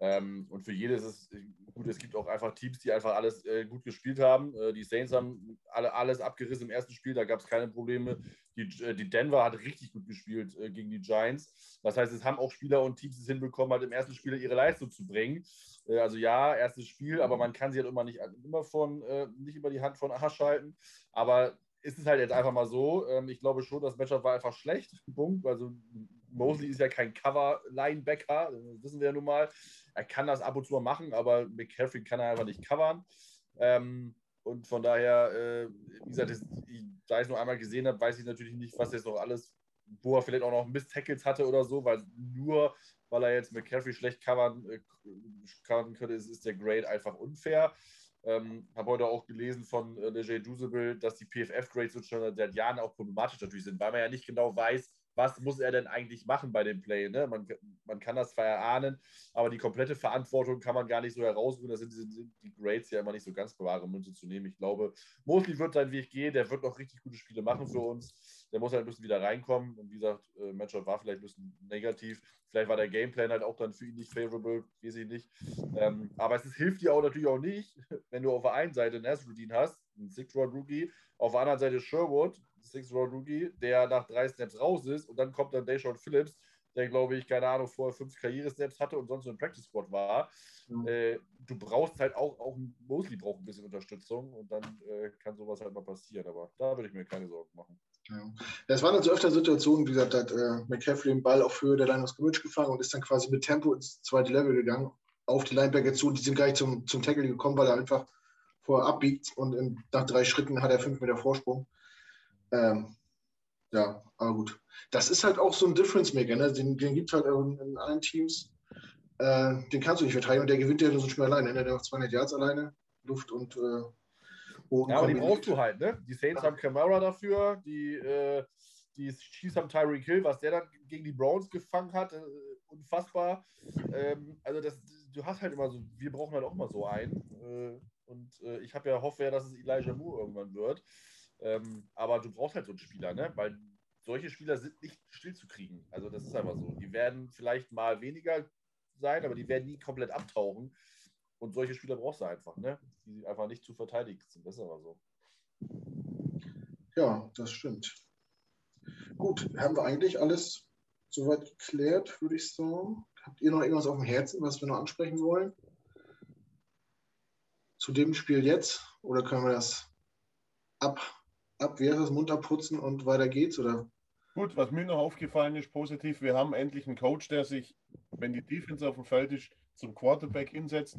Ähm, und für jedes ist gut, es gibt auch einfach Teams, die einfach alles äh, gut gespielt haben. Äh, die Saints haben alle, alles abgerissen im ersten Spiel, da gab es keine Probleme. Die, äh, die Denver hat richtig gut gespielt äh, gegen die Giants. Das heißt, es haben auch Spieler und Teams es hinbekommen, halt im ersten Spiel ihre Leistung zu bringen. Äh, also ja, erstes Spiel, aber man kann sie halt immer nicht immer von äh, nicht über die Hand von Arsch halten. Aber ist es halt jetzt einfach mal so. Ähm, ich glaube schon, das Matchup war einfach schlecht. Punkt. Also Mosley ist ja kein Cover-Linebacker, das wissen wir ja nun mal. Er kann das ab und zu mal machen, aber McCaffrey kann er einfach nicht covern. Ähm, und von daher, äh, wie gesagt, das, ich, da ich es nur einmal gesehen habe, weiß ich natürlich nicht, was jetzt noch alles, wo er vielleicht auch noch Miss-Tackles hatte oder so, weil nur weil er jetzt McCaffrey schlecht covern, äh, covern könnte, ist, ist der Grade einfach unfair. Ähm, habe heute auch gelesen von äh, Leger Dusable, dass die PFF-Grades schon seit Jahren auch problematisch natürlich sind, weil man ja nicht genau weiß, was muss er denn eigentlich machen bei dem Play. Ne? Man, man kann das zwar erahnen, aber die komplette Verantwortung kann man gar nicht so herausholen. Das sind, sind die Grades ja immer nicht so ganz bewahre Münze zu nehmen. Ich glaube, Mosley wird seinen Weg gehen, der wird noch richtig gute Spiele machen für uns. Der muss halt ein bisschen wieder reinkommen. Und wie gesagt, äh, Matchup war vielleicht ein bisschen negativ. Vielleicht war der Gameplan halt auch dann für ihn nicht favorable, weiß ich nicht. Ähm, aber es ist, hilft dir auch natürlich auch nicht, wenn du auf der einen Seite Nasruddin hast, einen Six-Round-Rookie, auf der anderen Seite Sherwood, Six-Round-Rookie, der nach drei Snaps raus ist und dann kommt dann Deshaun Phillips, der, glaube ich, keine Ahnung, vorher fünf Karriere-Snaps hatte und sonst nur im Practice-Squad war. Mhm. Äh, du brauchst halt auch, auch Mosley braucht ein bisschen Unterstützung und dann äh, kann sowas halt mal passieren. Aber da würde ich mir keine Sorgen machen. Ja. Es waren dann so öfter Situationen, wie gesagt, hat äh, McCaffrey den Ball auf Höhe der Line of Scrimmage gefangen und ist dann quasi mit Tempo ins zweite Level gegangen, auf die Linebacker zu. Die sind gar nicht zum, zum Tackle gekommen, weil er einfach vorher abbiegt und in, nach drei Schritten hat er fünf Meter Vorsprung. Ähm, ja, aber gut. Das ist halt auch so ein Difference-Maker. Ne? Den, den gibt es halt in, in allen Teams. Äh, den kannst du nicht verteidigen und der gewinnt ja nur so schnell alleine. Ne? Der macht 200 Yards alleine, Luft und äh, Boden. Ja, aber die brauchst du halt, ne? Die Saints haben Camara dafür, die, äh, die Chiefs haben Tyreek Hill, was der dann gegen die Browns gefangen hat, äh, unfassbar. Ähm, also das, du hast halt immer so, wir brauchen halt auch mal so einen. Äh, und äh, ich habe ja hoffe ja, dass es Elijah Moore irgendwann wird. Ähm, aber du brauchst halt so einen Spieler, ne? Weil solche Spieler sind nicht stillzukriegen. Also das ist einfach so. Die werden vielleicht mal weniger sein, aber die werden nie komplett abtauchen. Und solche Spieler brauchst du einfach, ne? Die einfach nicht zu verteidigen sind. Das ist aber so. Ja, das stimmt. Gut, haben wir eigentlich alles soweit geklärt, würde ich sagen. Habt ihr noch irgendwas auf dem Herzen, was wir noch ansprechen wollen? Zu dem Spiel jetzt? Oder können wir das ab, ab wie heißt das, munter putzen und weiter geht's? Oder? Gut, was mir noch aufgefallen ist, positiv, wir haben endlich einen Coach, der sich, wenn die Defense auf dem Feld ist, zum Quarterback hinsetzt,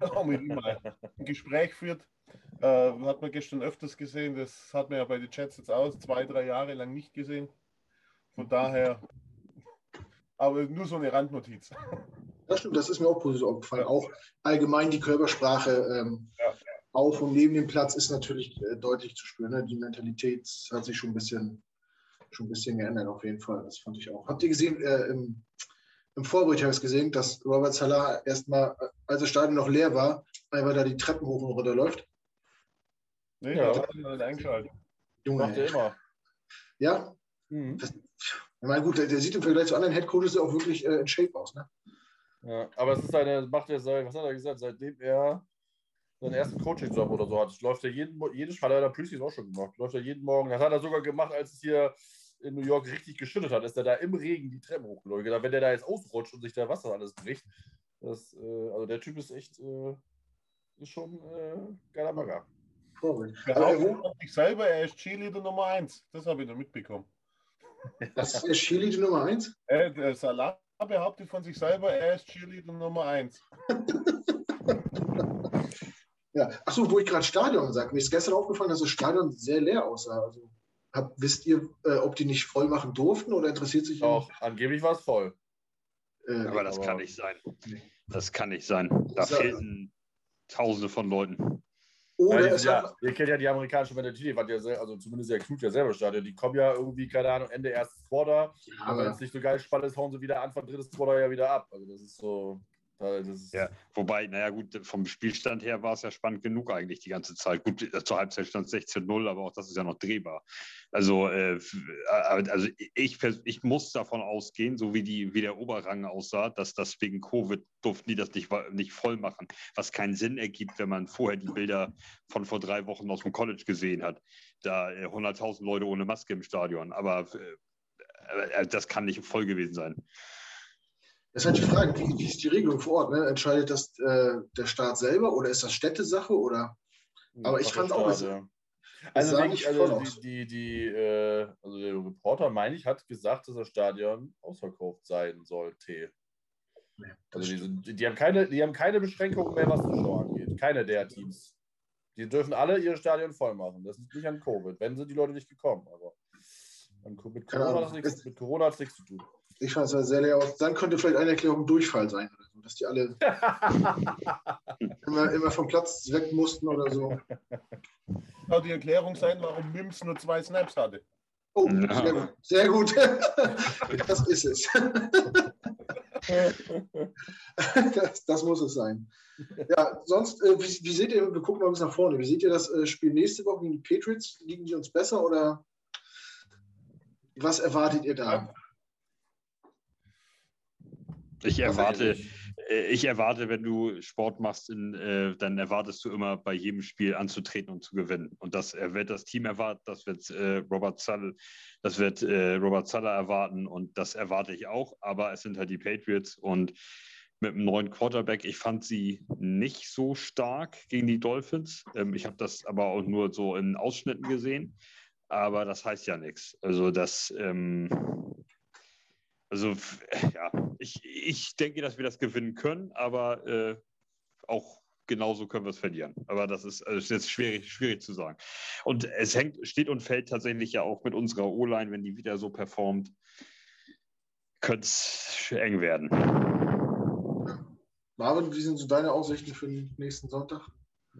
auch mit ihm mal ein Gespräch führt. Äh, hat man gestern öfters gesehen, das hat man ja bei den Jets jetzt auch zwei, drei Jahre lang nicht gesehen. Von daher, aber nur so eine Randnotiz. Das stimmt, das ist mir auch positiv aufgefallen. Auch allgemein die Körpersprache ähm, Ja. Auf und neben dem Platz ist natürlich äh, deutlich zu spüren. Ne? Die Mentalität hat sich schon ein bisschen, schon ein bisschen geändert, auf jeden Fall. Das fand ich auch. Habt ihr gesehen, äh, im, im Vorbericht habe ich es gesehen, dass Robert Salah erstmal, äh, als das Stadion noch leer war, einfach da die Treppen hoch und runter läuft? Nee, Ja. da hat man eingeschaltet. Junge, Macht er immer. Ja, Mhm. Das, ich meine, gut, der, der, sieht im Vergleich zu anderen Headcoaches ja auch wirklich äh, in Shape aus. Ne? Ja, aber es ist eine, macht er seit, was hat er gesagt, seitdem er seinen ersten Coaching-Job oder so hat. Läuft er jeden, jeden hat er da Preseason auch schon gemacht. Läuft er jeden Morgen. Das hat er sogar gemacht, als es hier in New York richtig geschüttet hat, ist er da im Regen die Treppen hochgelaufen. Wenn der da jetzt ausrutscht und sich da Wasser alles bricht, das, äh, also der Typ ist echt, äh, ist schon äh, geiler Mager. Er behauptet von sich selber, er ist Cheerleader Nummer 1. Das habe ich noch mitbekommen. Das ist Cheerleader Nummer 1? Äh, der Salah behauptet von sich selber, er ist Cheerleader Nummer 1. ja, achso, wo ich gerade Stadion sage. Mir ist gestern aufgefallen, dass das Stadion sehr leer aussah. Also, hab, wisst ihr, äh, ob die nicht voll machen durften oder interessiert sich Doch, angeblich war es voll. Äh, aber das aber kann nicht sein. Das kann nicht sein. Da fehlten Tausende von Leuten. Oder ja, ja, ihr kennt ja die amerikanische Mentalität, ja also zumindest der Knut ja selber Stadion. Die kommen ja irgendwie, keine Ahnung, Ende erstes Quarter. Ja, aber wenn es nicht so geil spannend ist, hauen sie wieder Anfang drittes Quarter ja wieder ab. Also das ist so. Ja, wobei, naja, gut, vom Spielstand her war es ja spannend genug eigentlich die ganze Zeit. Gut, äh, zur Halbzeit stand 16-0, aber auch das ist ja noch drehbar. Also, äh, äh also ich, ich muss davon ausgehen, so wie, die, wie der Oberrang aussah, dass das wegen Covid durften die das nicht, nicht voll machen. Was keinen Sinn ergibt, wenn man vorher die Bilder von vor drei Wochen aus dem College gesehen hat. Da 100.000 äh, Leute ohne Maske im Stadion. Aber äh, das kann nicht voll gewesen sein. Das ist halt die Frage, wie, wie ist die Regelung vor Ort? Ne? Entscheidet das äh, der Staat selber oder ist das Städtesache? Oder? Aber ich fand auch, ja. Also, ich, also die, die, die äh, also der Reporter, meine ich, hat gesagt, dass das Stadion ausverkauft sein sollte. Ja, also die, sind, die, haben keine, die haben keine Beschränkungen mehr, was Zuschauer angeht. Keine der Teams. Die dürfen alle ihre Stadion voll machen. Das ist nicht an Covid. Wenn sind die Leute nicht gekommen. Aber mit Corona, hat es nichts zu tun. Ich fand es sehr leer aus. Dann könnte vielleicht eine Erklärung Durchfall sein oder so, dass die alle immer, immer vom Platz weg mussten oder so. Kann die Erklärung sein, warum Mims nur zwei Snaps hatte. Oh, sehr gut. Sehr gut. das ist es. das, das, muss es sein. Ja, sonst, äh, wie, wie, seht ihr, wir gucken mal bis nach vorne, wie seht ihr das äh, Spiel nächste Woche gegen die Patriots? Liegen die uns besser oder was erwartet ihr da? Ich erwarte, äh, ich erwarte, wenn du Sport machst, in, äh, dann erwartest du immer bei jedem Spiel anzutreten und zu gewinnen. Und das wird das Team erwarten, das wird äh, Robert Zaller, das wird äh, Robert Zaller erwarten und das erwarte ich auch. Aber es sind halt die Patriots und mit einem neuen Quarterback. Ich fand sie nicht so stark gegen die Dolphins. Ähm, ich habe das aber auch nur so in Ausschnitten gesehen. Aber das heißt ja nichts. Also das ähm, also ja, ich, ich denke, dass wir das gewinnen können, aber äh, auch genauso können wir es verlieren. Aber das ist, also ist jetzt schwierig, schwierig zu sagen. Und es hängt, steht und fällt tatsächlich ja auch mit unserer O-Line, wenn die wieder so performt, könnte es eng werden. Marvin, wie sind so deine Aussichten für den nächsten Sonntag?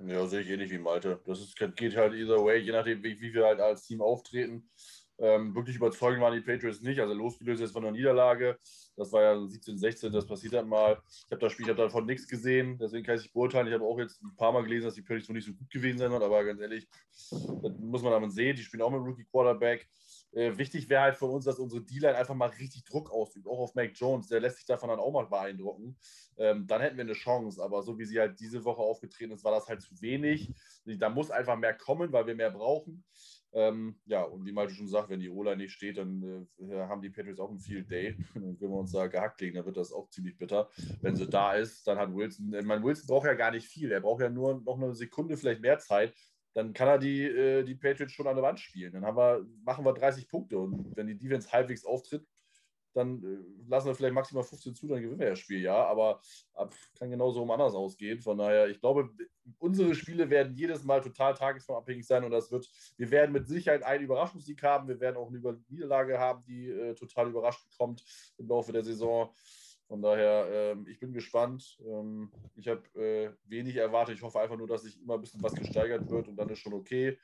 Ja, sehe ich ähnlich wie Malte. Das ist, geht halt either way, je nachdem, wie, wie wir halt als Team auftreten. Ähm, wirklich überzeugend waren die Patriots nicht. Also losgelöst jetzt von der Niederlage. Das war ja 17, 16, das passiert dann mal. Ich habe das Spiel, ich habe davon nichts gesehen, deswegen kann ich nicht beurteilen. Ich habe auch jetzt ein paar Mal gelesen, dass die Patriots noch nicht so gut gewesen sind, aber ganz ehrlich, das muss man damit sehen. Die spielen auch mit Rookie Quarterback. Äh, wichtig wäre halt für uns, dass unsere D-Line einfach mal richtig Druck ausübt, auch auf Mac Jones. Der lässt sich davon dann auch mal beeindrucken. Ähm, dann hätten wir eine Chance. Aber so wie sie halt diese Woche aufgetreten ist, war das halt zu wenig. Da muss einfach mehr kommen, weil wir mehr brauchen. Ähm, ja, und wie Malte schon sagt, wenn die Ola nicht steht, dann äh, haben die Patriots auch einen Field Day. Dann können wir uns da gehackt legen, dann wird das auch ziemlich bitter. Wenn sie da ist, dann hat Wilson, meine, Wilson braucht ja gar nicht viel. Er braucht ja nur noch eine Sekunde, vielleicht mehr Zeit. Dann kann er die, äh, die Patriots schon an der Wand spielen. Dann wir, machen wir 30 Punkte. Und wenn die Defense halbwegs auftritt, dann äh, lassen wir vielleicht maximal 15 zu, dann gewinnen wir das Spiel, ja. Aber ab, kann genauso um anders ausgehen. Von daher, ich glaube, unsere Spiele werden jedes Mal total tagesformabhängig sein und das wird, wir werden mit Sicherheit einen Überraschungssieg haben. Wir werden auch eine Niederlage haben, die äh, total überraschend kommt im Laufe der Saison. Von daher, ähm, ich bin gespannt. Ähm, ich habe äh, wenig erwartet. Ich hoffe einfach nur, dass sich immer ein bisschen was gesteigert wird und dann ist schon okay.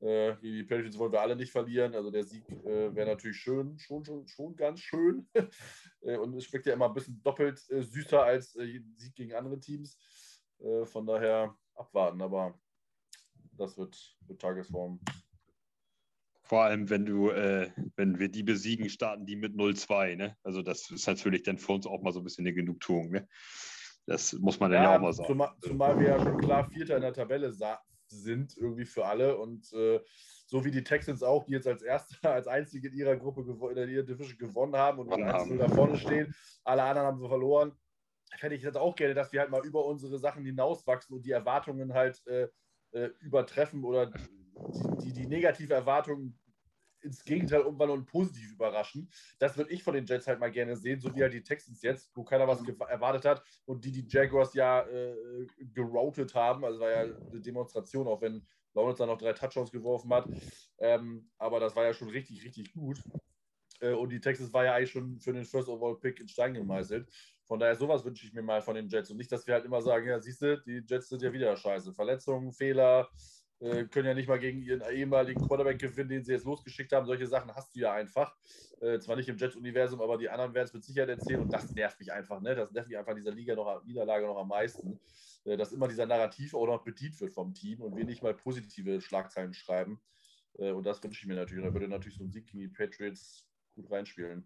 Äh, die Patriots wollen wir alle nicht verlieren. Also der Sieg äh, wäre natürlich schön, schon, schon, schon ganz schön. äh, und es schmeckt ja immer ein bisschen doppelt äh, süßer als äh, Sieg gegen andere Teams. Von daher abwarten, aber das wird, wird Tagesform. Vor allem, wenn du, wenn wir die besiegen, starten die mit 0-2, ne? Also das ist natürlich dann für uns auch mal so ein bisschen eine Genugtuung, ne? Das muss man ja, dann ja auch mal sagen. Zumal, zumal, wir ja schon klar Vierter in der Tabelle sind, irgendwie für alle. Und äh, so wie die Texans auch, die jetzt als Erster, als Einzige in ihrer Gruppe, in ihrer Division gewonnen haben und haben. da vorne stehen, alle anderen haben wir verloren. Hätte ich jetzt auch gerne, dass wir halt mal über unsere Sachen hinauswachsen und die Erwartungen halt äh, äh übertreffen oder die, die, negative Erwartung ins Gegenteil umwandeln und positiv überraschen. Das würde ich von den Jets halt mal gerne sehen, so wie halt die Texans jetzt, wo keiner was erwartet hat und die die Jaguars ja äh, geroutet haben. Also war ja eine Demonstration, auch wenn Lawrence dann noch drei Touchdowns geworfen hat. Ähm, aber das war ja schon richtig, richtig gut. Äh, und die Texans war ja eigentlich schon für den First Overall Pick in Stein gemeißelt. Von daher, sowas wünsche ich mir mal von den Jets. Und nicht, dass wir halt immer sagen, ja, siehst du, die Jets sind ja wieder scheiße. Verletzungen, Fehler, äh, können ja nicht mal gegen ihren ehemaligen Quarterback gewinnen, den sie jetzt losgeschickt haben. Solche Sachen hast du ja einfach. Äh, zwar nicht im Jets-Universum, aber die anderen werden es mit Sicherheit erzählen und das nervt mich einfach. Ne? Das nervt mich einfach in dieser Liga noch, Niederlage noch am meisten. Äh, dass immer dieser Narrativ auch noch bedient wird vom Team und wir nicht mal positive Schlagzeilen schreiben. Äh, und das wünsche ich mir natürlich. Da würde natürlich so ein Sieg gegen die Patriots gut reinspielen.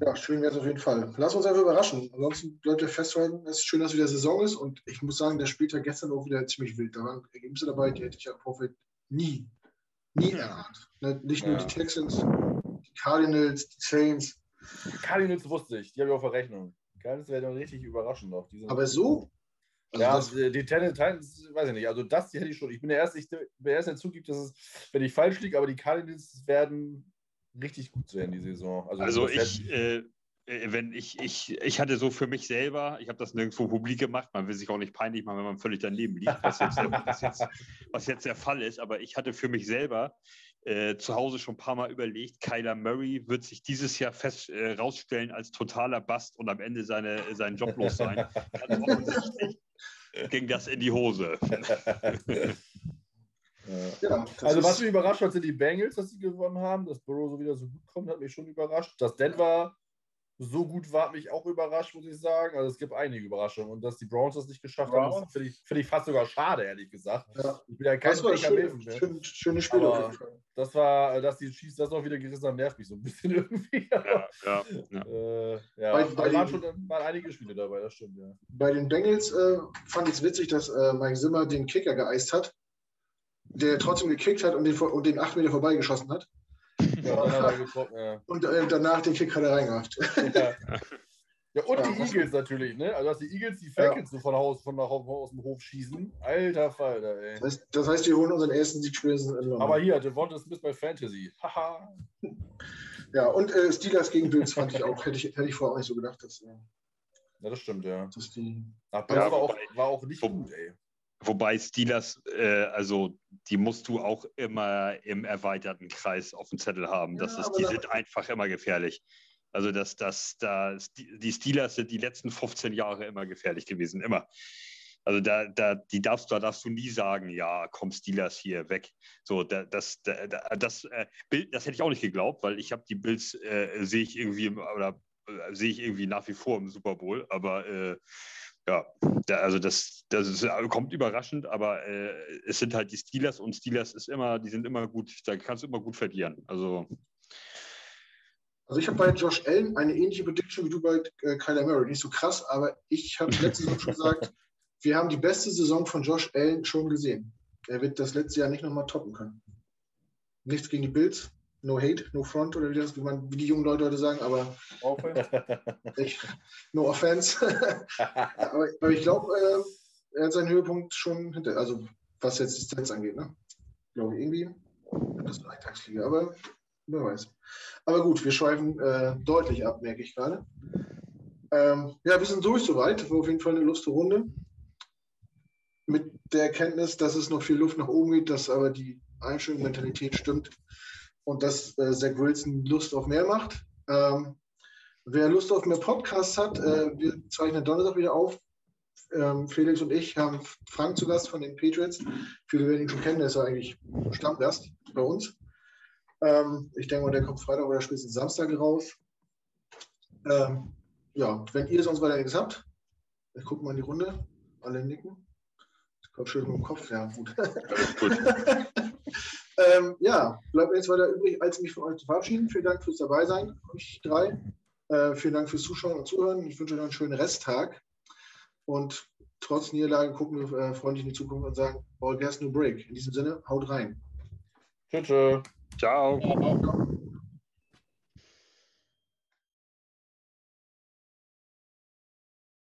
Ja, schön wäre es auf jeden Fall. Lass uns einfach überraschen. Ansonsten bleibt ja festhalten, es ist schön, dass wieder Saison ist und ich muss sagen, der Spieltag gestern auch wieder ziemlich wild. Da waren Ergebnisse dabei, die hätte ich ja im Vorfeld nie, nie erahnt. Ne, nicht nur ja. die Texans, die Cardinals, die Saints. Die Cardinals wusste ich, die habe ich auf der Rechnung. Die Cardinals werden richtig überraschend noch. Aber so? Also ja, das, die Titans, weiß ich nicht. Also das die hätte ich schon. Ich bin der Erste, ich, der Erste, der zugibt, dass es, wenn ich falsch liege, aber die Cardinals werden richtig gut sein, die Saison. Also, also ich, äh, äh, wenn ich, ich, ich hatte so für mich selber, ich habe das nirgendwo publik gemacht, man will sich auch nicht peinlich machen, wenn man völlig daneben liegt, was jetzt, was jetzt, was jetzt der Fall ist, aber ich hatte für mich selber äh, zu Hause schon ein paar Mal überlegt, Kyler Murray wird sich dieses Jahr fest äh, rausstellen als totaler Bast und am Ende seine, seinen Job los sein. Ganz offensichtlich ging das in die Hose. Ja, also was mich überrascht hat, sind die Bengals, dass sie gewonnen haben. Dass Burrow so wieder so gut kommt, hat mich schon überrascht. Dass Denver so gut war, hat mich auch überrascht, muss ich sagen. Also es gibt einige Überraschungen. Und dass die Browns das nicht geschafft Browns. haben, finde ich, find ich fast sogar schade, ehrlich gesagt. Ja. Ich bin ja kein das schön, schön, schöne Spiele. Das war, dass die Chiefs das auch wieder gerissen haben, nervt mich so ein bisschen irgendwie. Ja, ja, ja. Äh, ja. Bei, bei waren schon waren einige Spiele dabei, das stimmt, ja. Bei den Bengals äh, fand ich es witzig, dass äh, Mike Zimmer den Kicker geeist hat der trotzdem gekickt hat und den, und den 8 Meter vorbeigeschossen hat. Ja, ja. Und äh, danach den Kick hat er reingemacht. Ja. ja und die Eagles natürlich, ne? Also dass die Eagles die Falcons so von, Haus, von nach, aus dem Hof schießen. Alter Falter, ey. Das heißt, das heißt wir holen unseren ersten Sieg spätestens in London. Aber hier, Devonta Smith bei Fantasy. Haha. ja, und äh, Steelers gegen Bills fand ich auch, hätte ich, hätte ich vorher auch nicht so gedacht. Dass, äh, ja, das stimmt, ja. Die, Ach, Bills war, auch, war auch nicht gut, ey. Wobei Steelers, äh, also die musst du auch immer im erweiterten Kreis auf dem Zettel haben. Das ja, ist, die sind einfach immer gefährlich. Also das, das, das, die Steelers sind die letzten 15 Jahre immer gefährlich gewesen, immer. Also da, da, die darfst, da darfst du nie sagen, ja, komm Steelers hier weg. So, da, das, da, das äh, Bild, das hätte ich auch nicht geglaubt, weil ich habe die Bills äh, sehe ich irgendwie oder äh, sehe ich irgendwie nach wie vor im Super Bowl, aber äh, ja, da, also das, das ist, äh, kommt überraschend, aber äh, es sind halt die Steelers und Steelers ist immer, die sind immer gut, da kannst du immer gut verlieren. Also, also ich habe bei Josh Allen eine ähnliche Prediction wie du bei äh, Kyler Murray. Nicht so krass, aber ich habe letzte Saison schon gesagt, wir haben die beste Saison von Josh Allen schon gesehen. Er wird das letzte Jahr nicht nochmal toppen können. Nichts gegen die Bills, no hate, no front oder wie, das, wie, man, wie die jungen Leute heute sagen, aber ich, no offense. aber, aber, ich glaube, äh, er hat seinen Höhepunkt schon hinter, also was jetzt die Stats angeht, ne? Glaube ich irgendwie. Das ist eine Eintagsliga, aber wer weiß. Aber gut, wir schweifen äh, deutlich ab, merke ich gerade. Ähm, ja, wir sind durch soweit. War auf jeden Fall eine lustige Runde. Mit der Erkenntnis, dass es noch viel Luft nach oben geht, dass aber die Einstellungsmentalität stimmt und dass äh, Zach Wilson Lust auf mehr macht. Ähm, wer Lust auf mehr Podcasts hat, äh, wir zeichnen Donnerstag wieder auf. Ähm, Felix und ich haben Frank zu Gast von den Patriots. Viele werden ihn schon kennen, der ist ja eigentlich Stammgast bei uns. Ähm, ich denke mal, der kommt Freitag oder spätestens Samstag raus. Ähm, ja, wenn ihr sonst weiter nichts habt, ich gucke mal in die Runde. Alle nicken. Ich glaube, schön mit dem Kopf. Ja, gut. gut. Ähm, ja, bleibt mir jetzt weiter übrig, als mich von euch zu verabschieden. Vielen Dank fürs Dabeisein, euch drei. Äh, vielen Dank fürs Zuschauen und Zuhören. Ich wünsche euch noch einen schönen Resttag. Und trotz Niederlage gucken wir äh, freundlich in die Zukunft und sagen, all gas, no break. In diesem Sinne, haut rein. Tschüss. Ciao. Ciao.